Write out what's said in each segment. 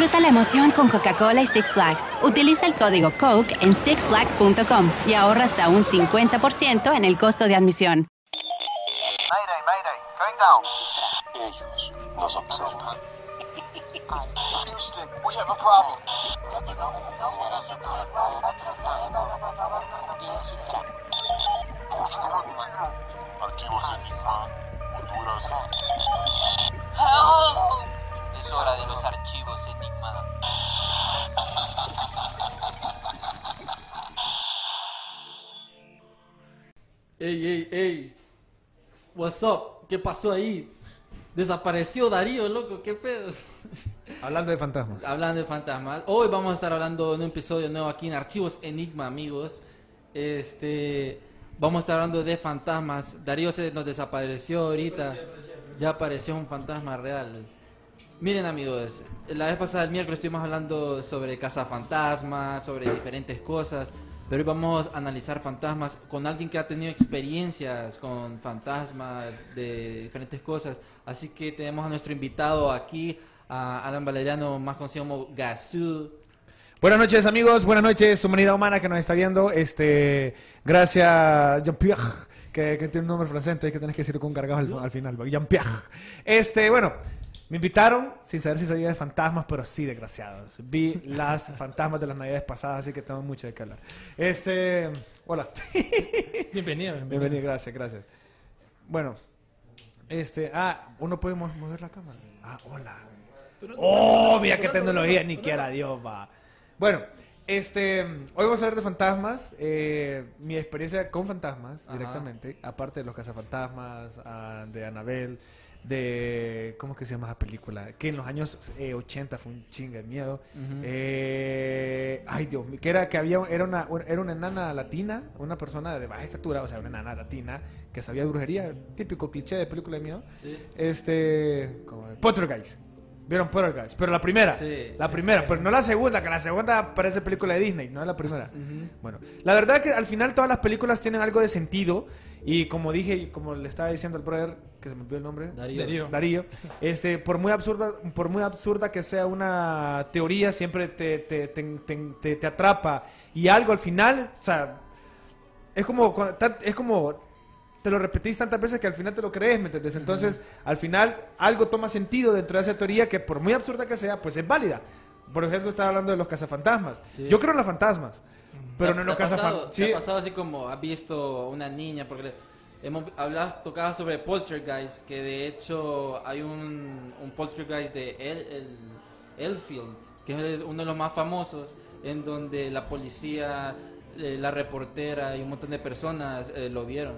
Disfruta la emoción con Coca-Cola y Six Flags. Utiliza el código COKE en sixflags.com y ahorra hasta un 50% en el costo de admisión. Mayday, mayday, going down. Ellos nos observan. Houston, we have a problem. Archivos Enigma, Honduras. Es hora de los archivos Enigma. Ey, ey, ey. What's up? ¿Qué pasó ahí? Desapareció Darío, loco, qué pedo. Hablando de fantasmas. Hablando de fantasmas. Hoy vamos a estar hablando en un episodio nuevo aquí en Archivos Enigma, amigos. Este, vamos a estar hablando de fantasmas. Darío se nos desapareció ahorita. Ya apareció un fantasma real. Miren, amigos, la vez pasada, el miércoles, estuvimos hablando sobre cazafantasmas, sobre diferentes cosas. Pero hoy vamos a analizar fantasmas con alguien que ha tenido experiencias con fantasmas de diferentes cosas. Así que tenemos a nuestro invitado aquí, a Alan Valeriano, más conocido como Gazoo. Buenas noches, amigos. Buenas noches, humanidad humana que nos está viendo. Este, gracias, Jean-Pierre, que, que tiene un nombre francés, entonces que tenés que decirlo con cargado al, al final. Jean-Pierre. Este, bueno, me invitaron sin saber si sabía de fantasmas, pero sí, desgraciados. Vi las fantasmas de las navidades pasadas, así que tengo mucho de qué hablar. Este, hola. Bienvenido, Bienvenido, gracias, gracias. Bueno, este, ah, uno puede mo- mover la cámara. Ah, hola. Oh, mira qué tecnología, ni quiera Dios va. Bueno, este, hoy vamos a hablar de fantasmas, eh, mi experiencia con fantasmas Ajá. directamente, aparte de los cazafantasmas, ah, de Anabel, de, ¿cómo que se llama esa película? Que en los años eh, 80 fue un chinga de miedo. Eh, ay, Dios mío, que era que había, era una, era una enana latina, una persona de baja estatura, o sea, una enana latina que sabía de brujería, típico cliché de película de miedo. Sí. Este. como Poltergeist. ¿Vieron Poltergeist? Pero la primera. Sí. La primera, pero no la segunda, que la segunda parece película de Disney, no es la primera. Bueno, la verdad es que al final todas las películas tienen algo de sentido. Y como dije, y como le estaba diciendo al brother, que se me olvidó el nombre. Darío. Darío. Darío, este, por muy absurda, por muy absurda que sea una teoría, siempre te, te, te, te- te- te atrapa. Y algo al final, o sea, es como, es como, te lo repetís tantas veces que al final te lo crees, ¿me entiendes? Entonces, al final, algo toma sentido dentro de esa teoría que por muy absurda que sea, pues es válida. Por ejemplo, estaba hablando de los cazafantasmas. Sí. Yo creo en los fantasmas, pero ¿Te- no en los ha cazafantasmas. te ha pasado así como has visto una niña? Porque le- hemos hablado, tocaba sobre Poltergeist, que de hecho hay un, un Poltergeist de El, el- Elfield, que es uno de los más famosos, en donde la policía, eh, la reportera y un montón de personas eh, lo vieron.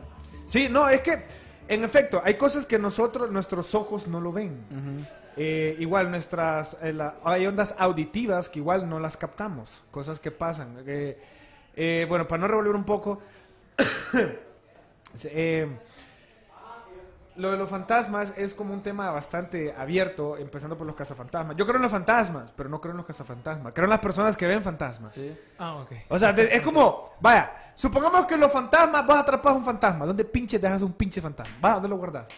Sí, no, es que, en efecto, hay cosas que nosotros, nuestros ojos no lo ven. Eh, igual nuestras, eh, la- hay ondas auditivas que igual no las captamos, cosas que pasan. Eh, eh, bueno, para no revolver un poco, eh, lo de los fantasmas es como un tema bastante abierto, empezando por los cazafantasmas. Yo creo en los fantasmas, pero no creo en los cazafantasmas. Creo en las personas que ven fantasmas. ¿sí? Ah, ok. O sea, es como, vaya, supongamos que los fantasmas, vas a atrapar un fantasma. ¿Dónde pinche dejas un pinche fantasma? ¿Vas? ¿Dónde lo guardas?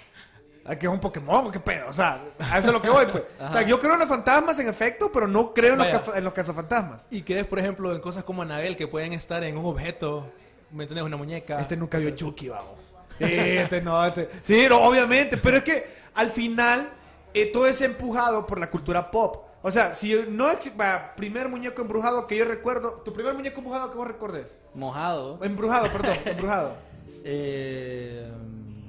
¿A que es un Pokémon? ¿Qué pedo? O sea, a eso es lo que voy, pues. O sea, yo creo en los fantasmas en efecto, pero no creo en los, en los cazafantasmas. ¿Y crees, por ejemplo, en cosas como Anabel que pueden estar en un objeto? ¿Me entiendes? Una muñeca. Este nunca vio Chucky, vago. Sí, este no, este. Sí, no, obviamente, pero es que al final eh, todo es empujado por la cultura pop. O sea, si no vaya, primer muñeco embrujado que yo recuerdo, tu primer muñeco embrujado que vos recordes. Mojado. Embrujado, perdón, embrujado. Eh,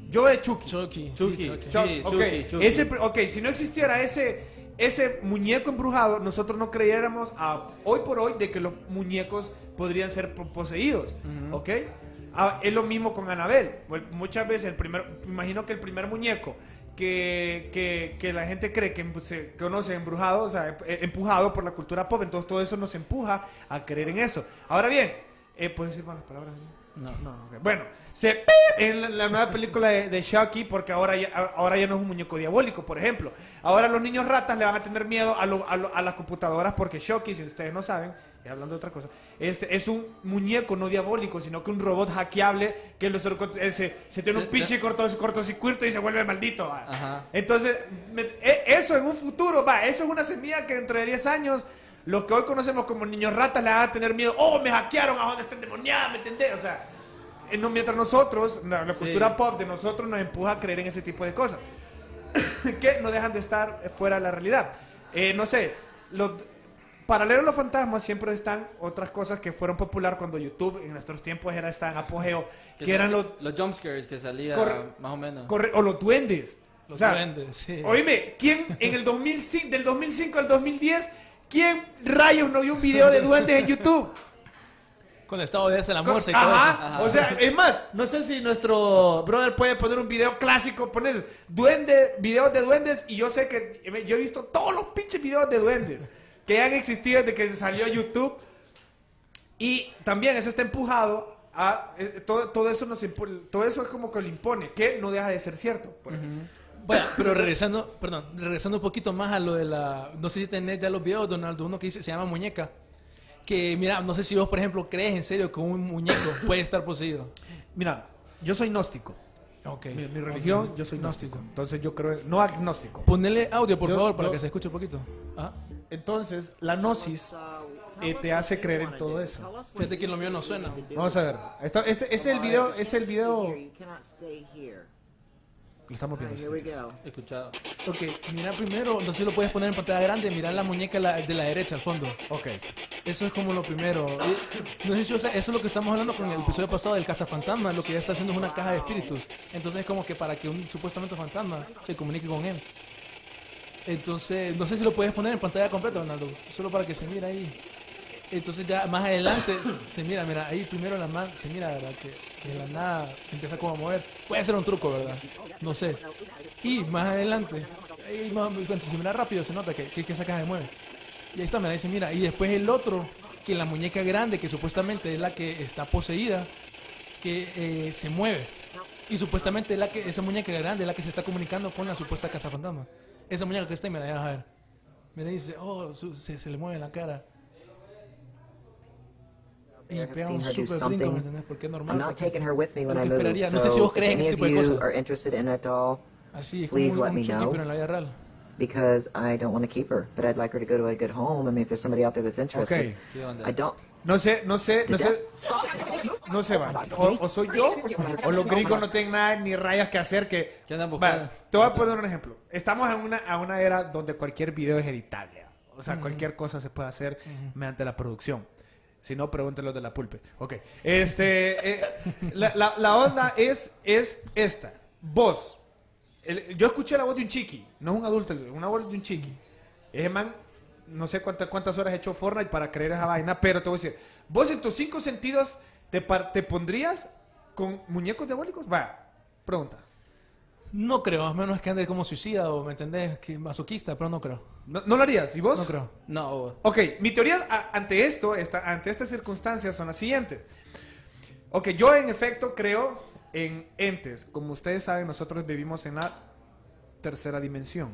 Yo de Chucky. Chucky. Chucky. Sí, Chucky. Sí, ok, Chucky, Chucky. Ese, ok, si no existiera ese, ese muñeco embrujado, nosotros no creyéramos a, hoy por hoy de que los muñecos podrían ser po- poseídos. ¿Ok? Ah, es lo mismo con Anabel. Muchas veces, el primer, me imagino que el primer muñeco que, que, que la gente cree que em- se conoce embrujado, o sea, eh, empujado por la cultura pop, entonces todo eso nos empuja a creer en eso. Ahora bien, eh, ¿puedes decir malas palabras? No. No, ok. Bueno, se en la, la nueva película de, de Chucky porque ahora ya, ahora ya no es un muñeco diabólico, por ejemplo. Ahora los niños ratas le van a tener miedo a, lo- a, lo- a las computadoras porque Chucky, si ustedes no saben, y hablando de otra cosa, este es un muñeco no diabólico, sino que un robot hackeable que eh, se, se tiene un pinche se- corto- cortocircuito y se vuelve maldito. Entonces, me- e- eso en un futuro, va, eso es una semilla que dentro de 10 años, los que hoy conocemos como niños ratas le van a tener miedo. Oh, me hackearon, a dónde está endemoniada, ¿me entendés? O sea, eh, no, mientras nosotros, la, la Sí. cultura pop de nosotros nos empuja a creer en ese tipo de cosas. que no dejan de estar fuera de la realidad. Eh, no sé, los, paralelo a los fantasmas siempre están otras cosas que fueron popular cuando YouTube en nuestros tiempos era tan en apogeo, que, eran los, los jumpscares que salía Corre- más o menos. corre- o los duendes. Los O sea, duendes, sí. Oíme, ¿quién en el 2005, del 2005 al 2010, quién rayos no vio un video de duendes en YouTube? Con estado de la Con- morsa y todo eso. Ajá, o sea, es más, no sé si nuestro brother puede poner un video clásico, pones duende, videos de duendes, y yo sé que yo he visto todos los pinches videos de duendes que han existido desde que salió YouTube. Y también eso está empujado a eh, todo, todo eso nos impu- todo eso es como que lo impone, que no deja de ser cierto. ejemplo. Bueno, pero regresando, perdón, regresando un poquito más a lo de la, no sé si tenés ya los videos, Donaldo, uno que dice, se llama muñeca. Que mira, no sé si vos, por ejemplo, crees en serio que un muñeco puede estar poseído. Mira, yo soy gnóstico. Ok. Mi, mi religión, Ok. yo soy gnóstico. Entonces yo creo, no agnóstico. Ponele audio, por Yo- favor, para yo- que se escuche un poquito. Ah, Entonces, la gnosis eh, te hace creer en todo eso. fíjate que lo mío no suena. Vamos a ver. Esto- ese, ese es el video, es el video. Lo estamos viendo. here we go. Escuchado. Ok, mira primero, no sé si lo puedes poner en pantalla grande, mira la muñeca la- de la derecha al fondo. Ok. Eso es como lo primero. No sé si o sea, eso es lo que estamos hablando con el episodio pasado del cazafantasma. Lo que ya está haciendo es una caja de espíritus. Entonces es como que para que un supuestamente fantasma se comunique con él. Entonces, no sé si lo puedes poner en pantalla completa, Ronaldo. Solo para que se mire ahí. Entonces ya más adelante se mira, mira, ahí primero la mano, se mira, ¿verdad? Que, de la nada se empieza como a mover. Puede ser un truco, ¿verdad? No sé. Y más adelante, ahí más, cuando se mira rápido se nota que, que, esa caja se mueve. Y ahí está, ahí se mira. Y después el otro, que la muñeca grande, que supuestamente es la que está poseída, que eh, se mueve. Y supuestamente es la que, esa muñeca grande es la que se está comunicando con la supuesta casa fantasma. Esa muñeca que está, ahí, mira, ya vas a ver. Mira, dice, oh, se le mueve la cara. Y I've pega seen un her do super brinco, something. ¿me entendés? Porque es normal. I'm not porque- taking her with me when lo I que move. esperaría. No So sé si vos crees en any ese of tipo de you cosas. are interested in that doll, Así es please como let un me Chucky, pero en la vida real. because I don't want to keep her, but I'd like her to go to a good home. I mean, if there's somebody out there that's interested, Ok. ¿Qué onda? I don't. No sé, no sé, no sé. No sé, va. O, o soy yo, o los gringos no tienen nada ni rayas que hacer que. ¿Qué andan buscando? te voy a poner un ejemplo. Estamos en una, a una era donde cualquier video es editable. O sea, cualquier cosa se puede hacer mediante la producción. Si no, pregúntenlo de la pulpe. Ok. Este, eh, la, la- onda es, es esta. Vos. el- yo escuché la voz de un chiqui. No es un adulto, una voz de un chiqui. Ese man, no sé cuántas, cuántas horas ha hecho Fortnite para creer esa vaina, pero te voy a decir. Vos en tus cinco sentidos te, te pondrías con muñecos diabólicos. Va, pregunta. No creo, a menos que ande como suicida o, ¿me entendés? Que masoquista, pero no creo. ¿No, no lo harías? ¿Y vos? No creo. No, Ok, mi teoría a- ante esto, esta- ante estas circunstancias son las siguientes. Ok, yo en efecto creo en entes. Como ustedes saben, nosotros vivimos en la tercera dimensión.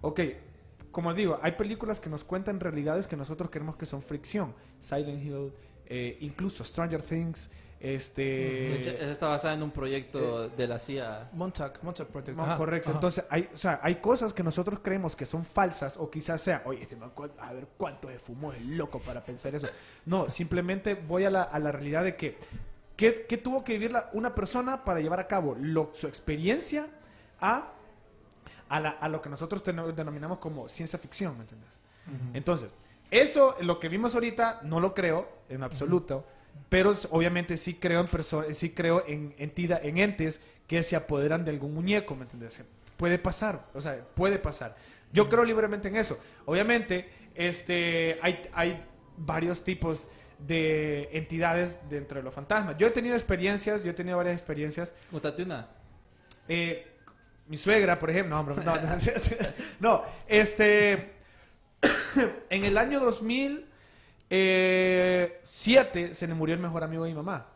Ok, como digo, hay películas que nos cuentan realidades que nosotros creemos que son fricción. Silent Hill, eh, incluso Stranger Things, este... De hecho, está basada en un proyecto de la CIA. Montauk, Montauk Project. Ajá, correcto. ajá. Entonces, hay, o sea, hay cosas que nosotros creemos que son falsas o quizás sea, oye, este man, a ver cuánto se fumó el loco para pensar eso. No, simplemente voy a la, a la realidad de que, ¿qué, qué tuvo que vivir la- una persona para llevar a cabo lo- su experiencia a, a, la- a lo que nosotros ten- denominamos como ciencia ficción, ¿me entiendes? Entonces, eso, lo que vimos ahorita, no lo creo en absoluto, pero obviamente sí creo en perso- sí creo en entidad, en entes que se apoderan de algún muñeco, ¿me entiendes? Puede pasar, o sea, puede pasar. Yo creo libremente en eso. Obviamente, este, hay, hay varios tipos de entidades dentro de los fantasmas. Yo he tenido experiencias, yo he tenido varias experiencias Contate una. eh, mi suegra, por ejemplo, no, hombre, no, no, no, este, en el año 2007 se le murió el mejor amigo de mi mamá.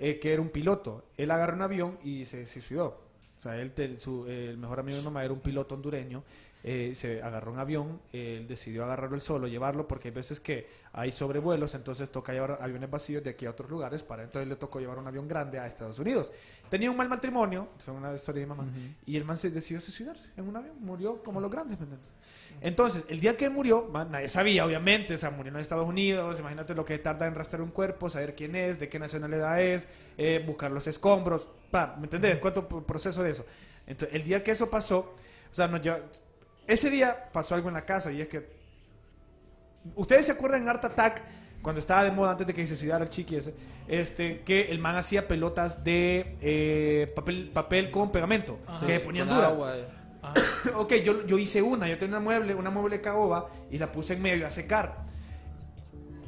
eh, que era un piloto. Él agarró un avión y se suicidó. O sea, él, te- su- el mejor amigo de mi mamá era un piloto hondureño. eh, se agarró un avión, él decidió agarrarlo él solo, llevarlo, porque hay veces que hay sobrevuelos, entonces toca llevar aviones vacíos de aquí a otros lugares. Para entonces le tocó llevar un avión grande a Estados Unidos. Tenía un mal matrimonio, es una historia de mi mamá, y el man se decidió suicidarse en un avión. Murió como los grandes, ¿me? Entonces, el día que él murió, man, nadie sabía, obviamente, o sea, murió en Estados Unidos, imagínate lo que tarda en rastrear un cuerpo, saber quién es, de qué nacionalidad es, eh, buscar los escombros, pa, ¿me entendés? ¿Cuánto proceso de eso? Entonces, el día que eso pasó, o sea, nos lleva- ese día pasó algo en la casa y es que, ¿ustedes se acuerdan en Art Attack, cuando estaba de moda antes de que se suicidara el chiqui ese, este, que el man hacía pelotas de eh, papel, papel con pegamento, que ponían dura? agua, eh. ok, yo, yo hice una, yo tenía una mueble, una mueble caoba y la puse en medio a secar.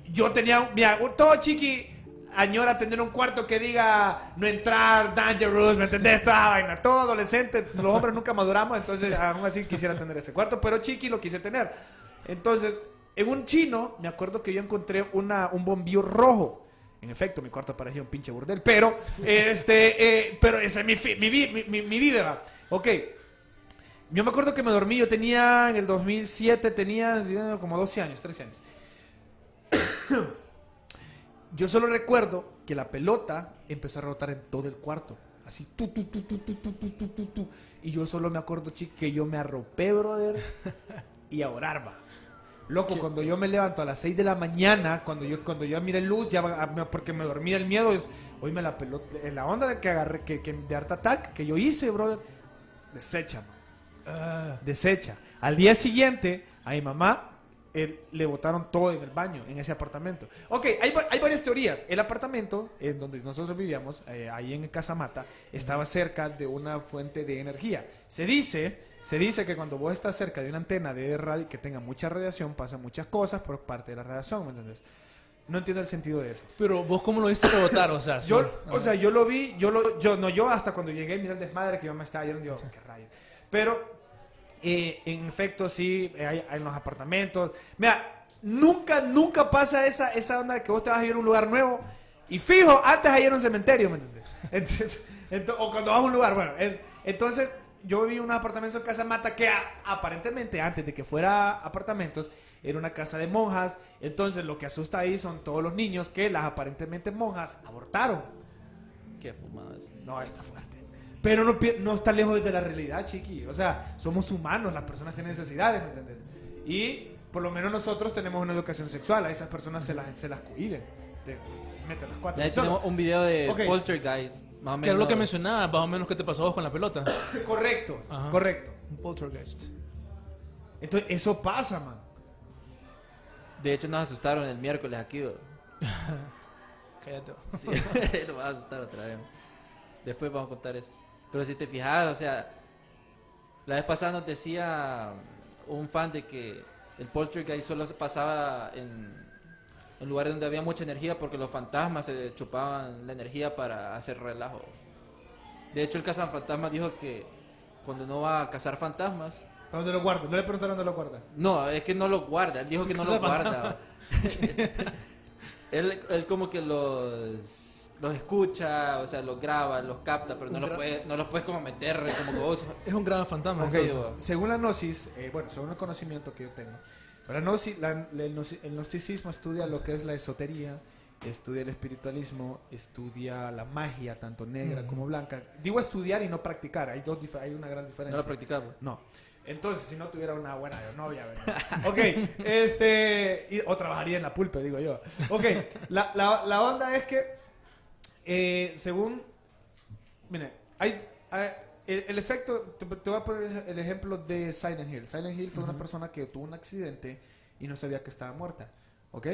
Yo tenía, mira, todo chiqui añora tener un cuarto que diga no entrar, dangerous, ¿me entendés? Toda vaina, todo adolescente, los hombres nunca maduramos, entonces aún así quisiera tener ese cuarto, pero chiqui lo quise tener. Entonces, en un chino, me acuerdo que yo encontré una, un bombillo rojo. En efecto, mi cuarto parecía un pinche burdel, pero, este, eh, pero esa es mi, mi, mi, mi, mi vida. Ok, yo me acuerdo que me dormí, yo tenía en el 2007, tenía como 12 años, 13 años. yo solo recuerdo que la pelota empezó a rebotar en todo el cuarto. Así, tu, tu, tu, tu, tu, tu, tu, tu. Y yo solo me acuerdo, chico, que yo me arropé, brother, y a orar, va. Loco, cuando yo me levanto a las 6 de la mañana, cuando yo cuando yo miré luz, ya porque me dormía el miedo, es, oíme la pelota, eh, la onda de que agarré, que, que- de Art Attack que yo hice, brother, desecha, man desecha. Al día siguiente, a mi mamá le botaron todo en el baño, en ese apartamento. Ok, hay, hay varias teorías. El apartamento en donde nosotros vivíamos, eh, ahí en Casamata, estaba cerca de una fuente de energía. Se dice, se dice que cuando vos estás cerca de una antena de radio que tenga mucha radiación, pasan muchas cosas por parte de la radiación, ¿me entiendes? No entiendo el sentido de eso. Pero vos cómo lo viste rebotar, o sea. Yo, o sea, yo lo vi, yo lo, yo no yo hasta cuando llegué miré el desmadre que yo me estaba yendo, digo, qué rayos. Pero eh, en efecto sí, eh, hay, hay en los apartamentos. Mira, nunca, nunca pasa esa, esa onda de que vos te vas a ir a un lugar nuevo y fijo, antes ahí era un cementerio, ¿me entiendes? Entonces, ento- o cuando vas a un lugar, bueno, es- entonces yo viví en un apartamento en Casa Mata que a- aparentemente antes de que fuera apartamentos era una casa de monjas. Entonces lo que asusta ahí son todos los niños que las aparentemente monjas abortaron. Qué fumadas. No, está fuerte. Pero no, no está lejos de la realidad, chiqui. O sea, somos humanos, las personas tienen necesidades, ¿me entiendes? Y por lo menos nosotros tenemos una educación sexual, a esas personas se las, se las cohiben. Te meten las cuatro. Ya personas. tenemos un video de Ok. Poltergeist, más o menos. Que era lo que mencionaba, más o menos que te pasó vos con la pelota. Correcto, Ajá. correcto. Un poltergeist. Entonces, eso pasa, man. De hecho, nos asustaron el miércoles aquí. Cállate. Sí, lo vas a asustar otra vez. Después vamos a contar eso. Pero si te fijas, o sea, la vez pasada nos decía un fan de que el poltergeist solo se pasaba en, en lugares donde había mucha energía porque los fantasmas se chupaban la energía para hacer relajo. De hecho, el cazafantasmas dijo que cuando no va a cazar fantasmas, ¿Dónde lo guarda? No le preguntaron dónde lo guarda. no, es que no lo guarda. Él dijo que no lo guarda. él, él como que los, los escucha, o sea, los graba, los capta, pero no los puede, no los puedes como meter como vos- Es un gran fantasma. Ok, Sí, bueno. según la gnosis, eh, bueno, según el conocimiento que yo tengo, la gnosis- la- la- el, gnosticismo estudia lo que es la esotería, estudia el espiritualismo, estudia la magia, tanto negra Mm. como blanca. Digo estudiar y no practicar, hay, dos dif- hay una gran no diferencia. lo practicaba. No. Entonces, si no tuviera una buena novia, ¿verdad? Ok, este. y- o trabajaría en la pulpe, digo yo. Ok, la, la, la onda es que, eh, según. Mire, hay. hay- el, el efecto. Te, te voy a poner el ejemplo de Silent Hill. Silent Hill fue una persona que tuvo un accidente y no sabía que estaba muerta. ¿Ok?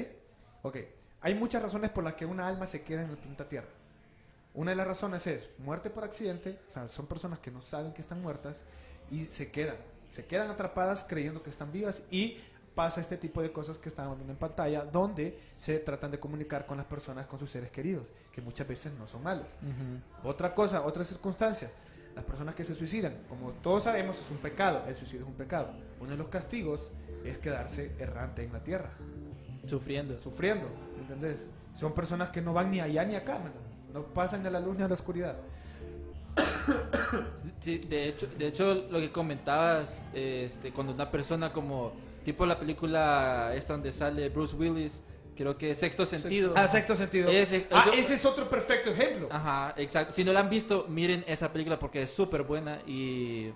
Ok. Hay muchas razones por las que una alma se queda en el planeta Tierra. Una de las razones es muerte por accidente, o sea, son personas que no saben que están muertas y se quedan, se quedan atrapadas creyendo que están vivas y pasa este tipo de cosas que estamos viendo en pantalla, donde se tratan de comunicar con las personas, con sus seres queridos, que muchas veces no son malos. Otra cosa, otra circunstancia, las personas que se suicidan, como todos sabemos, es un pecado, el suicidio es un pecado. Uno de los castigos es quedarse errante en la tierra Sufriendo. sufriendo, ¿me entendés? Son personas que no van ni allá ni acá. No pasan de la luz ni a la oscuridad. Sí, de hecho, de hecho lo que comentabas, este, cuando una persona como, tipo la película esta donde sale Bruce Willis, creo que Sexto Sentido. Ah, sexto sentido. Ese- ah, eso- ese es otro perfecto ejemplo. Ajá, exacto. Si no la han visto, miren esa película porque es súper buena y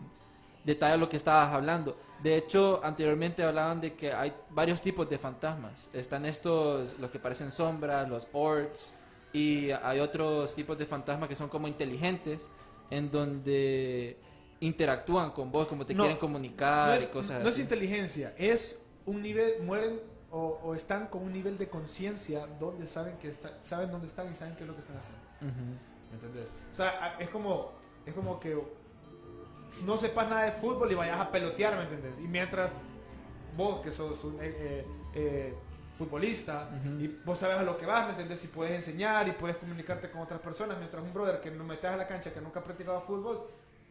detalla lo que estabas hablando. De hecho, anteriormente hablaban de que hay varios tipos de fantasmas. Están estos, los que parecen sombras, los orbs, y hay otros tipos de fantasmas que son como inteligentes, en donde interactúan con vos, como te No, quieren No comunicar es, y cosas no es así. inteligencia, es un nivel, mueren o, o están con un nivel de conciencia donde saben que está- saben dónde están y saben qué es lo que están haciendo. ¿Me entendés? O sea, es como, es como que no sepas nada de fútbol y vayas a pelotear, ¿me entendés? Y mientras vos, que sos un eh, eh, eh, futbolista, y vos sabes a lo que vas, ¿me entendés? Y puedes enseñar y puedes comunicarte con otras personas, mientras un brother que no metes a la cancha, que nunca ha practicado fútbol,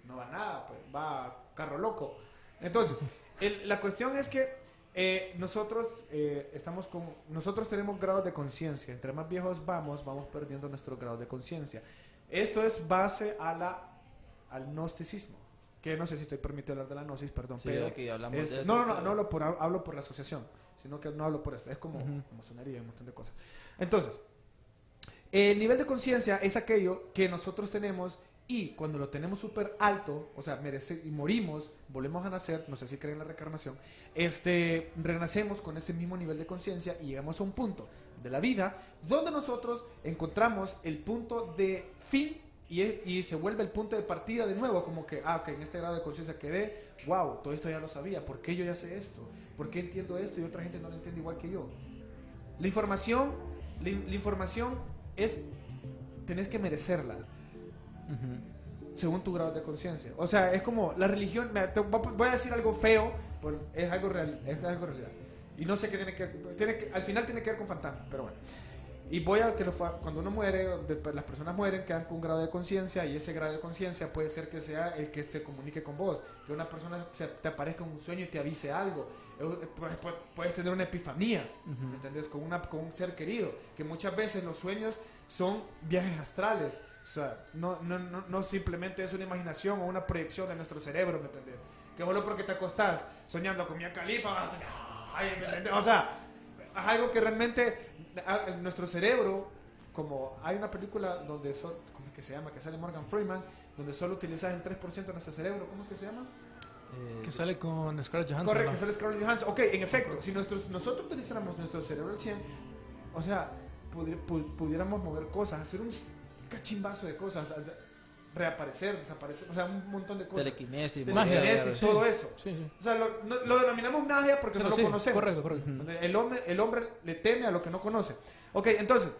no va nada, pues va carro loco. Entonces, el- la cuestión es que eh, nosotros eh, estamos con, nosotros tenemos grados de conciencia. Entre más viejos vamos, vamos perdiendo nuestro grado de conciencia. Esto es base a la, al gnosticismo. Que no sé si estoy permitido hablar de la gnosis, perdón. Sí, pero aquí hablamos es- de eso, no, no, no, no hablo por, hablo por la asociación, sino que no hablo por esto. Es como Ujú. masonería y un montón de cosas. Entonces, el nivel de conciencia es aquello que nosotros tenemos y cuando lo tenemos súper alto, o sea, merece y morimos, volvemos a nacer, no sé si creen en la reencarnación, este, renacemos con ese mismo nivel de conciencia y llegamos a un punto de la vida donde nosotros encontramos el punto de fin y, se vuelve el punto de partida de nuevo, como que, ah, ok, en este grado de conciencia quedé, wow, todo esto ya lo sabía, ¿por qué yo ya sé esto? ¿Por qué entiendo esto y otra gente no lo entiende igual que yo? La información, la, la información es, tenés que merecerla Según tu grado de conciencia. O sea, es como la religión, me- te voy a- decir algo feo, pero es algo real, es algo realidad. Y no sé qué tiene que, tiene que al final tiene que ver con fantasmas, pero bueno. Y voy a que cuando uno muere, de- las personas mueren, quedan con un grado de conciencia y ese grado de conciencia puede ser que sea el que se comunique con vos, que una persona se, te aparezca en un sueño y te avise algo. Eh, Puedes, puedes- puedes tener una epifanía, ¿me ¿entendés? Con, una, con un ser querido, que muchas veces los sueños son viajes astrales, o sea, no, no, no, no simplemente es una imaginación o una proyección de nuestro cerebro, ¿me entendés? Que solo porque te acostás soñando con Mia Khalifa vas a. O sea, es algo que realmente nuestro cerebro, como hay una película donde, so- ¿cómo es que se llama? Que sale Morgan Freeman, donde solo utilizas el 3% de nuestro cerebro, ¿cómo es que se llama? Eh, Que sale con Scarlett Johansson. Correcto, ¿no? que sale Scarlett Johansson. Ok, en efecto, si nosotros, nosotros utilizáramos nuestro cerebro al 100, o sea, pudi- pu- pudiéramos mover cosas, hacer un cachimbazo de cosas, reaparecer, desaparecer, o sea, un montón de cosas. telequinesis, Telequinesis, sí. todo eso. Sí, sí. O sea, lo, no- lo denominamos magia porque no lo conocemos. correcto, correcto. El hombre, el hombre le teme a lo que no conoce. Ok, entonces,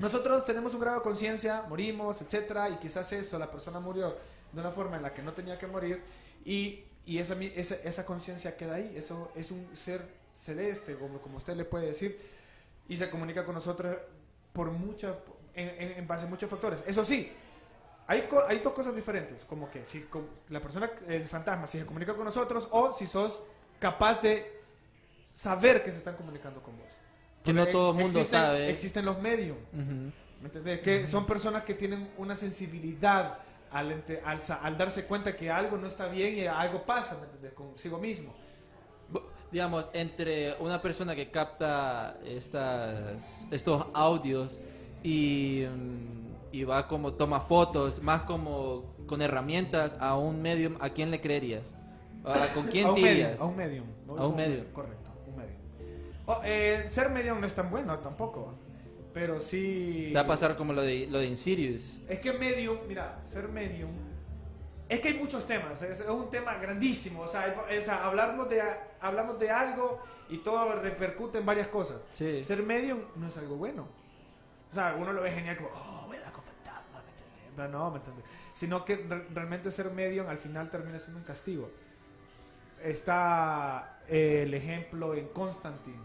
nosotros tenemos un grado de conciencia, morimos, etcétera, y quizás eso, la persona murió de una forma en la que no tenía que morir, y, y esa, esa, esa conciencia queda ahí. Eso es un ser celeste, como, como usted le puede decir, y se comunica con nosotros por mucha, en, en- en base a muchos factores. Eso sí, hay, co- hay dos cosas diferentes, como que si la persona, el fantasma, si se comunica con nosotros o si sos capaz de saber que se están comunicando con vos. Que no todo el mundo existen- sabe. Existen los medios, Ujú. ¿me entendés? Que son personas que tienen una sensibilidad al, ente- al, al darse cuenta que algo no está bien y algo pasa, ¿me entendés? Consigo mismo. Digamos, entre una persona que capta estas, estos audios y, mm, y va como toma fotos, más como con herramientas a un medium, ¿a quién le creerías? ¿A- ¿Con quién te irías? a un medium. A un medium. Correcto, un medium. Oh, eh, ser medium no es tan bueno tampoco, pero sí... Te va a pasar como lo de, lo de Insidious. Es que medium, mira, ser medium. Es que hay muchos temas, es, es un tema grandísimo. O sea, hay- o sea, hablamos, de, hablamos de algo y todo repercute en varias cosas. Sí. Ser medium no es algo bueno. O sea, uno lo ve genial como, oh, voy a hablar con fantasmas, ¿me entiendes? Pero no, ¿me entiendes? Sino que re- realmente ser medium al final termina siendo un castigo. Está eh, el ejemplo en Constantine.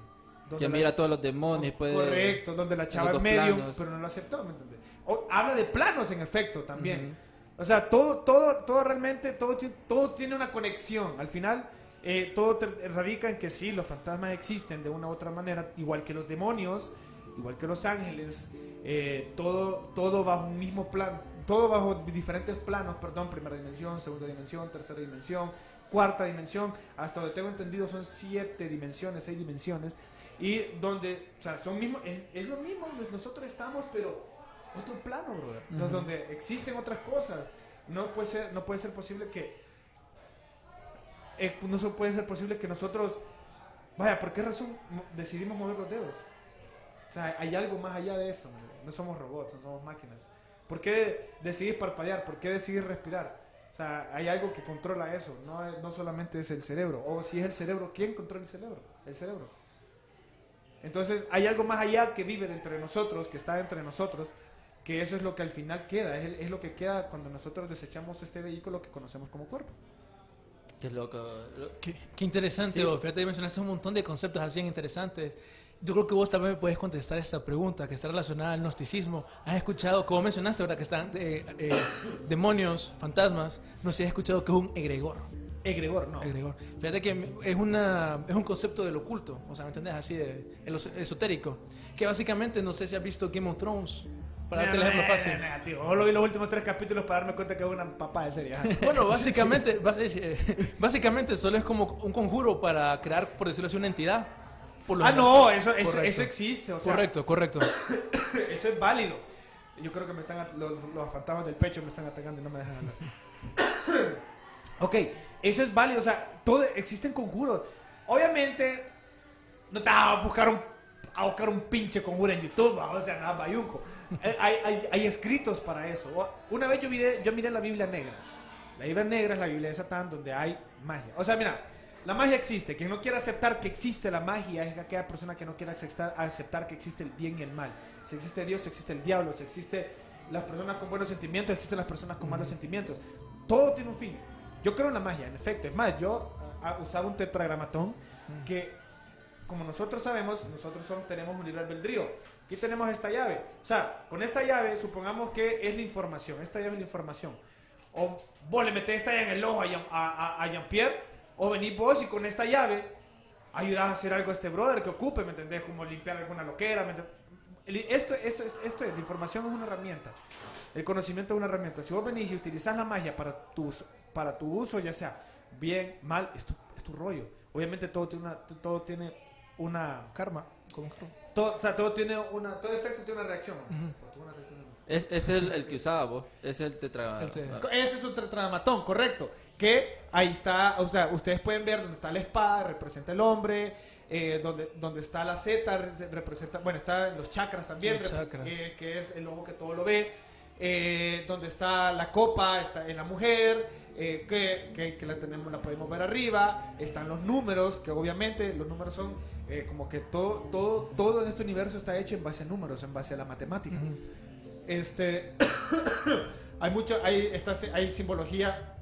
donde Que la- mira a todos los demonios. Puede, Correcto, donde la chava es medium, planos. pero no lo aceptó, ¿me entiendes? O, habla de planos en efecto también. O sea, todo, todo, todo realmente, todo, todo tiene una conexión. Al final, eh, todo te- radica en que sí, los fantasmas existen de una u otra manera, igual que los demonios. Igual que los ángeles, eh, todo, todo bajo un mismo plan, todo bajo diferentes planos, perdón, primera dimensión, segunda dimensión, tercera dimensión, cuarta dimensión, hasta donde tengo entendido son siete dimensiones, seis dimensiones, y donde, o sea, son mismos, es, es lo mismo donde nosotros estamos, pero otro plano, brother, Entonces, donde existen otras cosas. No puede ser, no puede ser posible que eh, no puede ser posible que nosotros, vaya, ¿por qué razón mo- decidimos mover los dedos? O sea, hay algo más allá de eso. ¿no? No somos robots, no somos máquinas. ¿Por qué decidís parpadear? ¿Por qué decidís respirar? O sea, hay algo que controla eso. No, no solamente es el cerebro. O si es el cerebro, ¿quién controla el cerebro? El cerebro. Entonces, hay algo más allá que vive dentro de nosotros, que está dentro de nosotros, que eso es lo que al final queda. Es, el- es lo que queda cuando nosotros desechamos este vehículo que conocemos como cuerpo. Qué loco. lo- Qué, qué interesante, Sí. vos. Fíjate mencionaste un montón de conceptos así interesantes. Yo creo que vos también me puedes contestar esta pregunta que está relacionada al gnosticismo. ¿Has escuchado, como mencionaste, ¿verdad? que están eh, eh, demonios, fantasmas? No sé si has escuchado que es un egregor. Egregor, no. Egregor. Fíjate que es, una, es un concepto del oculto, o sea, ¿me entendés? Así de esotérico. Que básicamente, no sé si has visto Game of Thrones, para darte el ejemplo fácil. Negativo. Solo vi los últimos tres capítulos para darme cuenta que es una papá de serie. Bueno, básicamente, eh, básicamente solo es como un conjuro para crear, por decirlo así, una entidad. Por lo ah, general. no, eso, eso, eso existe. O sea, correcto, correcto. Eso es válido. Yo creo que me están los, los fantasmas del pecho me están atacando y no me dejan hablar. ok, eso es válido. O sea, todo existen conjuros. Obviamente, no te vas a buscar un, a buscar un pinche conjuro en YouTube, ¿va? o sea, nada, bayunco. Eh, hay, hay, hay escritos para eso. Una vez yo miré, yo miré la Biblia negra. La Biblia negra es la Biblia de Satán, donde hay magia. O sea, mira, la magia existe. Quien no quiere aceptar que existe la magia es aquella persona que no quiere aceptar, aceptar que existe el bien y el mal. Si existe Dios, existe el diablo. Si existe las personas con buenos sentimientos, existen las personas con malos sentimientos. Todo tiene un fin. Yo creo en la magia, en efecto. Es más, yo ah, usaba un tetragramatón que, como nosotros sabemos, nosotros son- tenemos un libre albedrío. Aquí tenemos esta llave. O sea, con esta llave, supongamos que es la información. Esta llave es la información. O vos le metés esta llave en el ojo a, Jean- a, a- a Jean-Pierre, o venís vos y con esta llave ayudás a hacer algo a este brother que ocupe, ¿me entendés? Como limpiar alguna loquera. ¿me entendés? Esto, esto, es, esto es, la información es una herramienta. El conocimiento es una herramienta. Si vos venís y utilizás la magia para tu, uso- para tu uso, ya sea bien, mal, es tu, es tu rollo. Obviamente todo tiene una, todo tiene una Karma. karma. todo, o sea, todo tiene una, todo efecto tiene reacción. Una reacción. Es, este es el, el que usaba vos. Es el tetra. El te- ah, Ese es un tetragramatón, correcto. Que ahí está, o sea, ustedes pueden ver donde está la espada, representa el hombre, eh, donde, donde está la Z, re- representa, bueno, están los chakras también, Los chakras. eh, que es el ojo que todo lo ve. Eh, donde está la copa, está en la mujer, eh, que, que- que la tenemos, la podemos ver arriba. Están los números, que obviamente los números son eh, como que todo, todo, todo en este universo está hecho en base a números, en base a la matemática. Este, hay mucho, hay, esta, hay simbología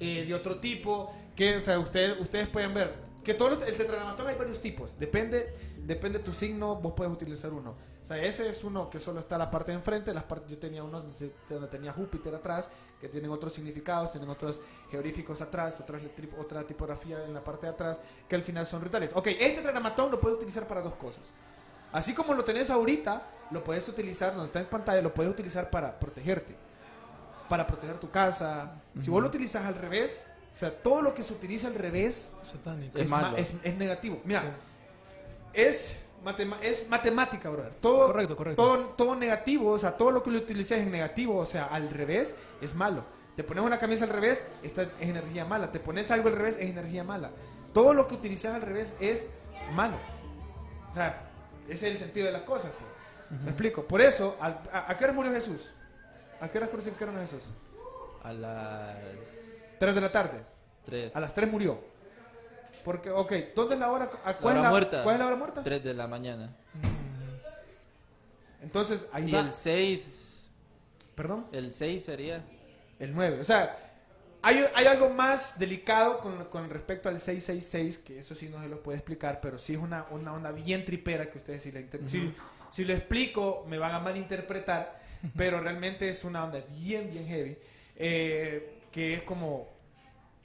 eh, de otro tipo que, o sea, ustedes, ustedes pueden ver que todo el tetragramatón hay varios tipos. Depende, depende de tu signo, vos puedes utilizar uno. O sea, ese es uno que solo está la parte de enfrente. Las partes, yo tenía uno donde, tenía Júpiter atrás, que tienen otros significados, tienen otros georíficos atrás, otra, otra tipografía en la parte de atrás, que al final son rituales. Ok, el tetragramatón lo puedes utilizar para dos cosas. Así como lo tenés ahorita, lo puedes utilizar, donde está en pantalla, lo puedes utilizar para protegerte. Para proteger tu casa. Si vos lo utilizas al revés, o sea, todo lo que se utiliza al revés Satánico. Es es, ma- malo. es- es negativo. Mira, Sí. es, matema- es matemática, brother. Todo, Correcto, correcto. Todo, todo negativo, o sea, todo lo que lo utilices en negativo, o sea, al revés, es malo. Te pones una camisa al revés, esta es energía mala. Te pones algo al revés, es energía mala. Todo lo que utilizas al revés es malo. O sea, ese es el sentido de las cosas. pues. ¿Me explico? Por eso, al- a, ¿a qué hora murió Jesús? ¿A qué hora crucificaron a Jesús? A las 3 de la tarde. 3. A las 3 murió. Porque, ok, ¿dónde es la hora? a- La ¿Cuál, hora es la, muerta. ¿Cuál es la hora muerta? 3 de la mañana. Entonces, ahí Y va. el 6. Perdón. El 6 sería. El 9. O sea, hay, hay algo más delicado con, con respecto al 666, que eso sí no se lo puede explicar, pero sí es una, una onda bien tripera que ustedes si, le inter- si, si lo explico me van a malinterpretar, pero realmente es una onda bien, bien heavy, eh, que es como,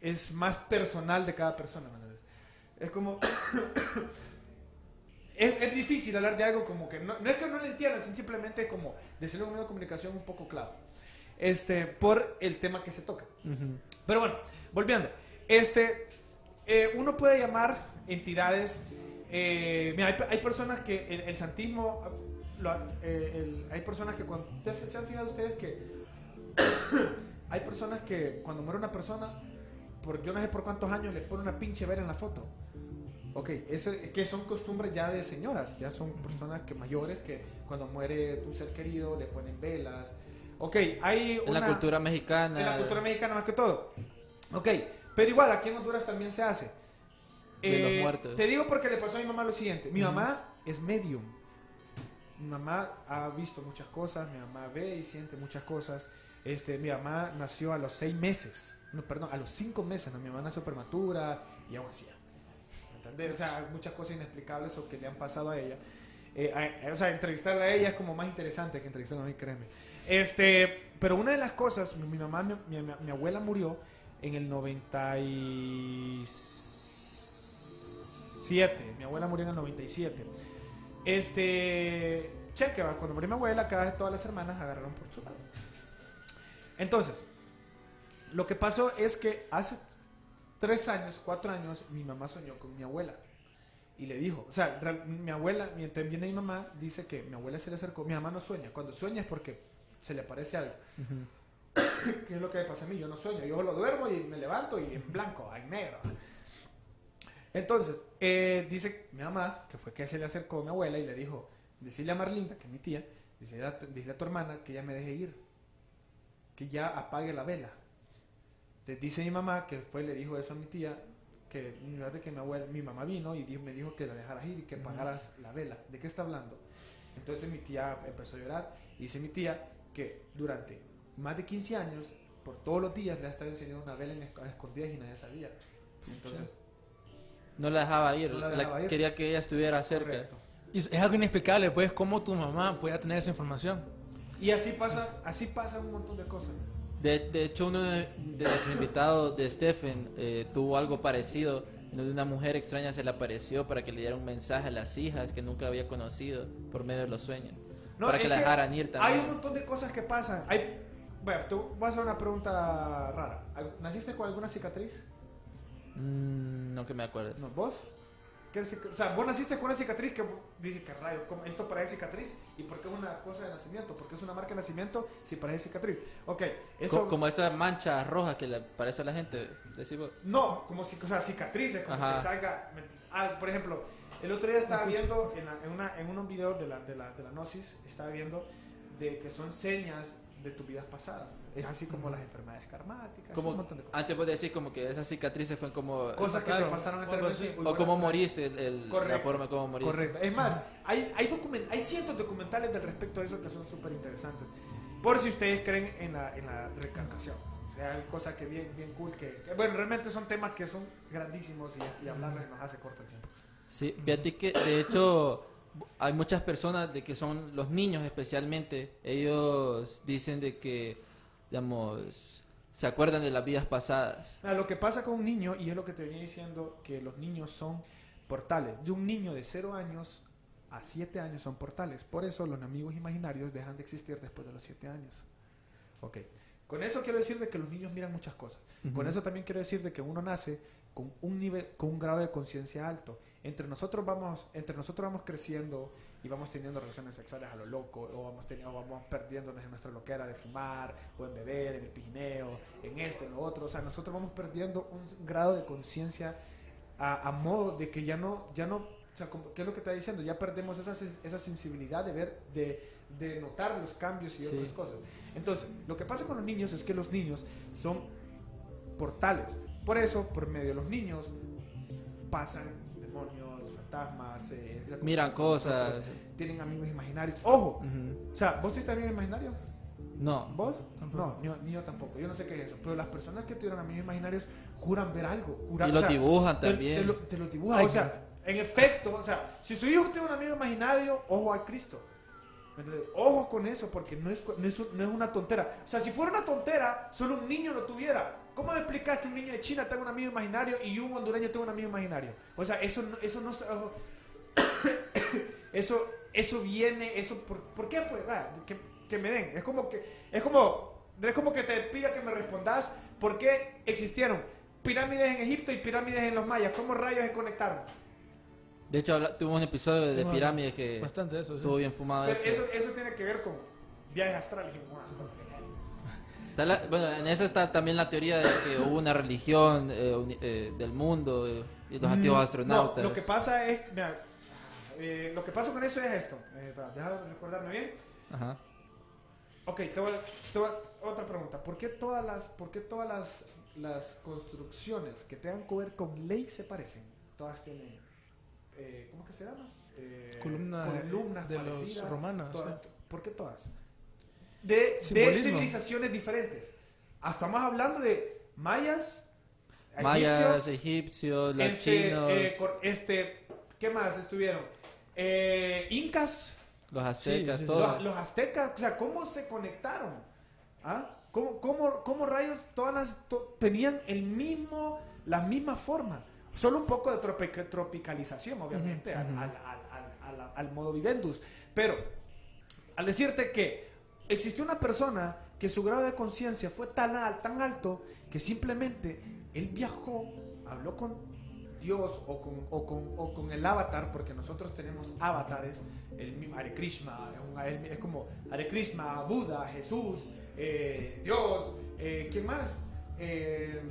es más personal de cada persona. ¿me entiendes? Es como... es, es difícil hablar de algo como que no, no es que no lo entiendas, simplemente como decirlo en un medio de comunicación un poco claro. Este, por el tema que se toca. Pero bueno, volviendo. Este, eh, uno puede llamar entidades. Eh, mira, hay, hay personas que el, el santismo. lo- eh, el- hay personas que cuando. ¿te- ¿Se han fijado ustedes que hay personas que cuando muere una persona, por yo no sé por cuántos años le pone una pinche vela en la foto? Ok, eso, que son costumbres ya de señoras, ya son personas que mayores que cuando muere tu ser querido le ponen velas. Ok, hay En la una- cultura mexicana. en la cultura mexicana más que todo. Ok, pero igual aquí en Honduras también se hace. De los Eh, muertos. Te digo porque le pasó a mi mamá lo siguiente. Mi mamá es medium. Mi mamá ha visto muchas cosas, mi mamá ve y siente muchas cosas. Este, mi mamá nació a los seis meses, no, perdón, a los cinco meses. ¿no? Mi mamá nació prematura y aún así. ¿me entendés? O sea, muchas cosas inexplicables o que le han pasado a ella. Eh, a- a- o sea, entrevistarla a ella es como más interesante que entrevistarla a mí, créeme. Este, pero una de las cosas, mi, mi mamá, mi, mi- mi abuela murió en el 97. Mi abuela murió en el 97. Este, cheque, va, cuando murió mi abuela, cada vez todas las hermanas agarraron por su lado. Entonces, lo que pasó es que hace tres años, cuatro años, mi mamá soñó con mi abuela. Y le dijo, o sea, mi abuela, mientras viene mi mamá, dice que mi abuela se le acercó. Mi mamá no sueña. Cuando sueña es porque se le aparece algo. ¿Qué es lo que me pasa a mí? Yo no sueño. Yo solo duermo y me levanto y en blanco, en negro. Entonces, eh, dice mi mamá, que fue que se le acercó a mi abuela y le dijo, decirle a Marlinda, que es mi tía, decirle a, tu- decirle a tu hermana que ella me deje ir, que ya apague la vela. Te dice mi mamá que fue le dijo eso a mi tía, que, fíjate que mi, abuela, mi mamá vino y dijo- me dijo que la dejaras ir y que apagaras la vela. ¿De qué está hablando? Entonces mi tía empezó a llorar y dice mi tía que durante más de 15 años, por todos los días le ha estado enseñando una vela en escondidas y nadie sabía. Entonces, No la dejaba ir. No la la- dejaba ir. Quería que ella estuviera cerca. correcto. Y es algo inexplicable, pues, cómo tu mamá pueda tener esa información. Y así pasa, así pasa un montón de cosas. De, de hecho, uno de, de los invitados de Stephen eh, tuvo algo parecido. en donde Una mujer extraña se le apareció para que le diera un mensaje a las hijas que nunca había conocido por medio de los sueños. No, para es que la dejaran ir Hay también. un montón de cosas que pasan. Hay, bueno, te voy a hacer una pregunta rara. ¿Naciste con alguna cicatriz? Mm, no que me acuerdo. No, ¿vos? ¿Qué o sea, vos naciste con una cicatriz que dice que rayo, ¿cómo- esto parece cicatriz. ¿Y por qué es una cosa de nacimiento? ¿Por qué es una marca de nacimiento si parece cicatriz? Ok, eso. Co- como esa mancha roja que le parece a la gente. decís vos. No, como o sea, cicatrices, como Ajá. que salga. ah, por ejemplo, el otro día estaba viendo en, la- en, una, en unos videos de la, de, la, de la Gnosis, estaba viendo de que son señas de tus vidas pasadas. Es así como las enfermedades karmáticas, Como, un montón de cosas. antes vos decís como que esas cicatrices fueron como... Cosas que te pasaron anteriormente. o cómo moriste, el- la forma como moriste. Correcto. Es más, hay, hay, document- hay cientos de documentales del respecto de eso que son súper interesantes. Por si ustedes creen en la, en la reencarnación. O sea, hay cosas que bien, bien cool que, que- Bueno, realmente son temas que son grandísimos y, y hablarles nos hace corto el tiempo. Sí, fíjate que de hecho hay muchas personas de que son los niños especialmente, ellos dicen de que, digamos, se acuerdan de las vidas pasadas. Mira, lo que pasa con un niño, y es lo que te venía diciendo, que los niños son portales. De un niño de 0 años a 7 años son portales. Por eso los amigos imaginarios dejan de existir después de los 7 años. Ok. Con eso quiero decir de que los niños miran muchas cosas. Con eso también quiero decir de que uno nace con un nivel, con un grado de conciencia alto. Entre nosotros vamos, entre nosotros vamos creciendo y vamos teniendo relaciones sexuales a lo loco, o vamos teniendo, vamos perdiéndonos en nuestra loquera de fumar, o en beber, en el pijineo, en esto, en lo otro. O sea, nosotros vamos perdiendo un grado de conciencia a, a modo de que ya no, ya no, o sea, como- ¿qué es lo que está diciendo? Ya perdemos esa, esa sensibilidad de ver, de, de notar los cambios y Sí. otras cosas. Entonces, lo que pasa con los niños es que los niños son portales. Por eso, por medio de los niños, pasan fantasmas, eh, Miran cosas. tienen amigos imaginarios. ¡Ojo! O sea, ¿vos tuviste amigos imaginarios? No, ¿Vos? Tampoco. No, ni, yo- ni yo tampoco. Yo no sé qué es eso. Pero las personas que tuvieron amigos imaginarios juran ver algo. Juran, Y o los sea, dibujan te- también. Te, lo, te lo dibujan. Ay, o sea, en efecto, o sea, si su hijo tiene un amigo imaginario, ojo a Cristo. Ojo con eso, porque no es, no, es, no es una tontera. O sea, si fuera una tontera, solo un niño lo tuviera. ¿Cómo me explicas que un niño de China tenga un amigo imaginario y un hondureño tenga un amigo imaginario? O sea, eso no, eso no, eso, eso viene, eso, ¿por, por qué? Pues, va, que, que me den. Es como que, es como, es como que te pida que me respondas por qué existieron pirámides en Egipto y pirámides en los mayas. ¿Cómo rayos se conectaron? De hecho, tuvimos un episodio de pirámides que Bastante eso, sí. estuvo bien fumado. Pero eso. eso, eso tiene que ver con viajes astrales. y la- bueno, en eso está también la teoría de que hubo una religión eh, eh, del mundo eh, y los antiguos Mm, astronautas. No, lo que pasa es, mira, eh, lo que pasa con eso es esto. Eh, para, déjame recordarme bien. Ajá. Ok, te voy, te voy otra pregunta. ¿Por qué todas las, por qué todas las, las construcciones que tengan que ver con ley se parecen? Todas tienen, eh, ¿cómo que se llama? Eh, Columna columnas de los parecidas. romanos, Todas- sí. ¿Por qué todas? De, civilizaciones diferentes. Hasta más hablando de mayas, Mayas, egipcios, egipcios, los este, chinos, eh, este, ¿qué más estuvieron? Eh, incas. los aztecas, sí, sí, todo. Los, los aztecas, o sea, ¿cómo se conectaron? ¿Ah? ¿Cómo, cómo, cómo rayos todas las to- tenían el mismo, la misma forma? Solo un poco de tropic- tropicalización, obviamente, al, al- al- al- al- al modo vivendus. Pero, al decirte que existió una persona que su grado de conciencia fue tan, al- tan alto que simplemente él viajó, habló con Dios o con, o con, o con el avatar, porque nosotros tenemos avatares, el mismo Hare Krishna, es, como Hare Krishna, Buda, Jesús, eh, Dios, eh, ¿quién más? Eh,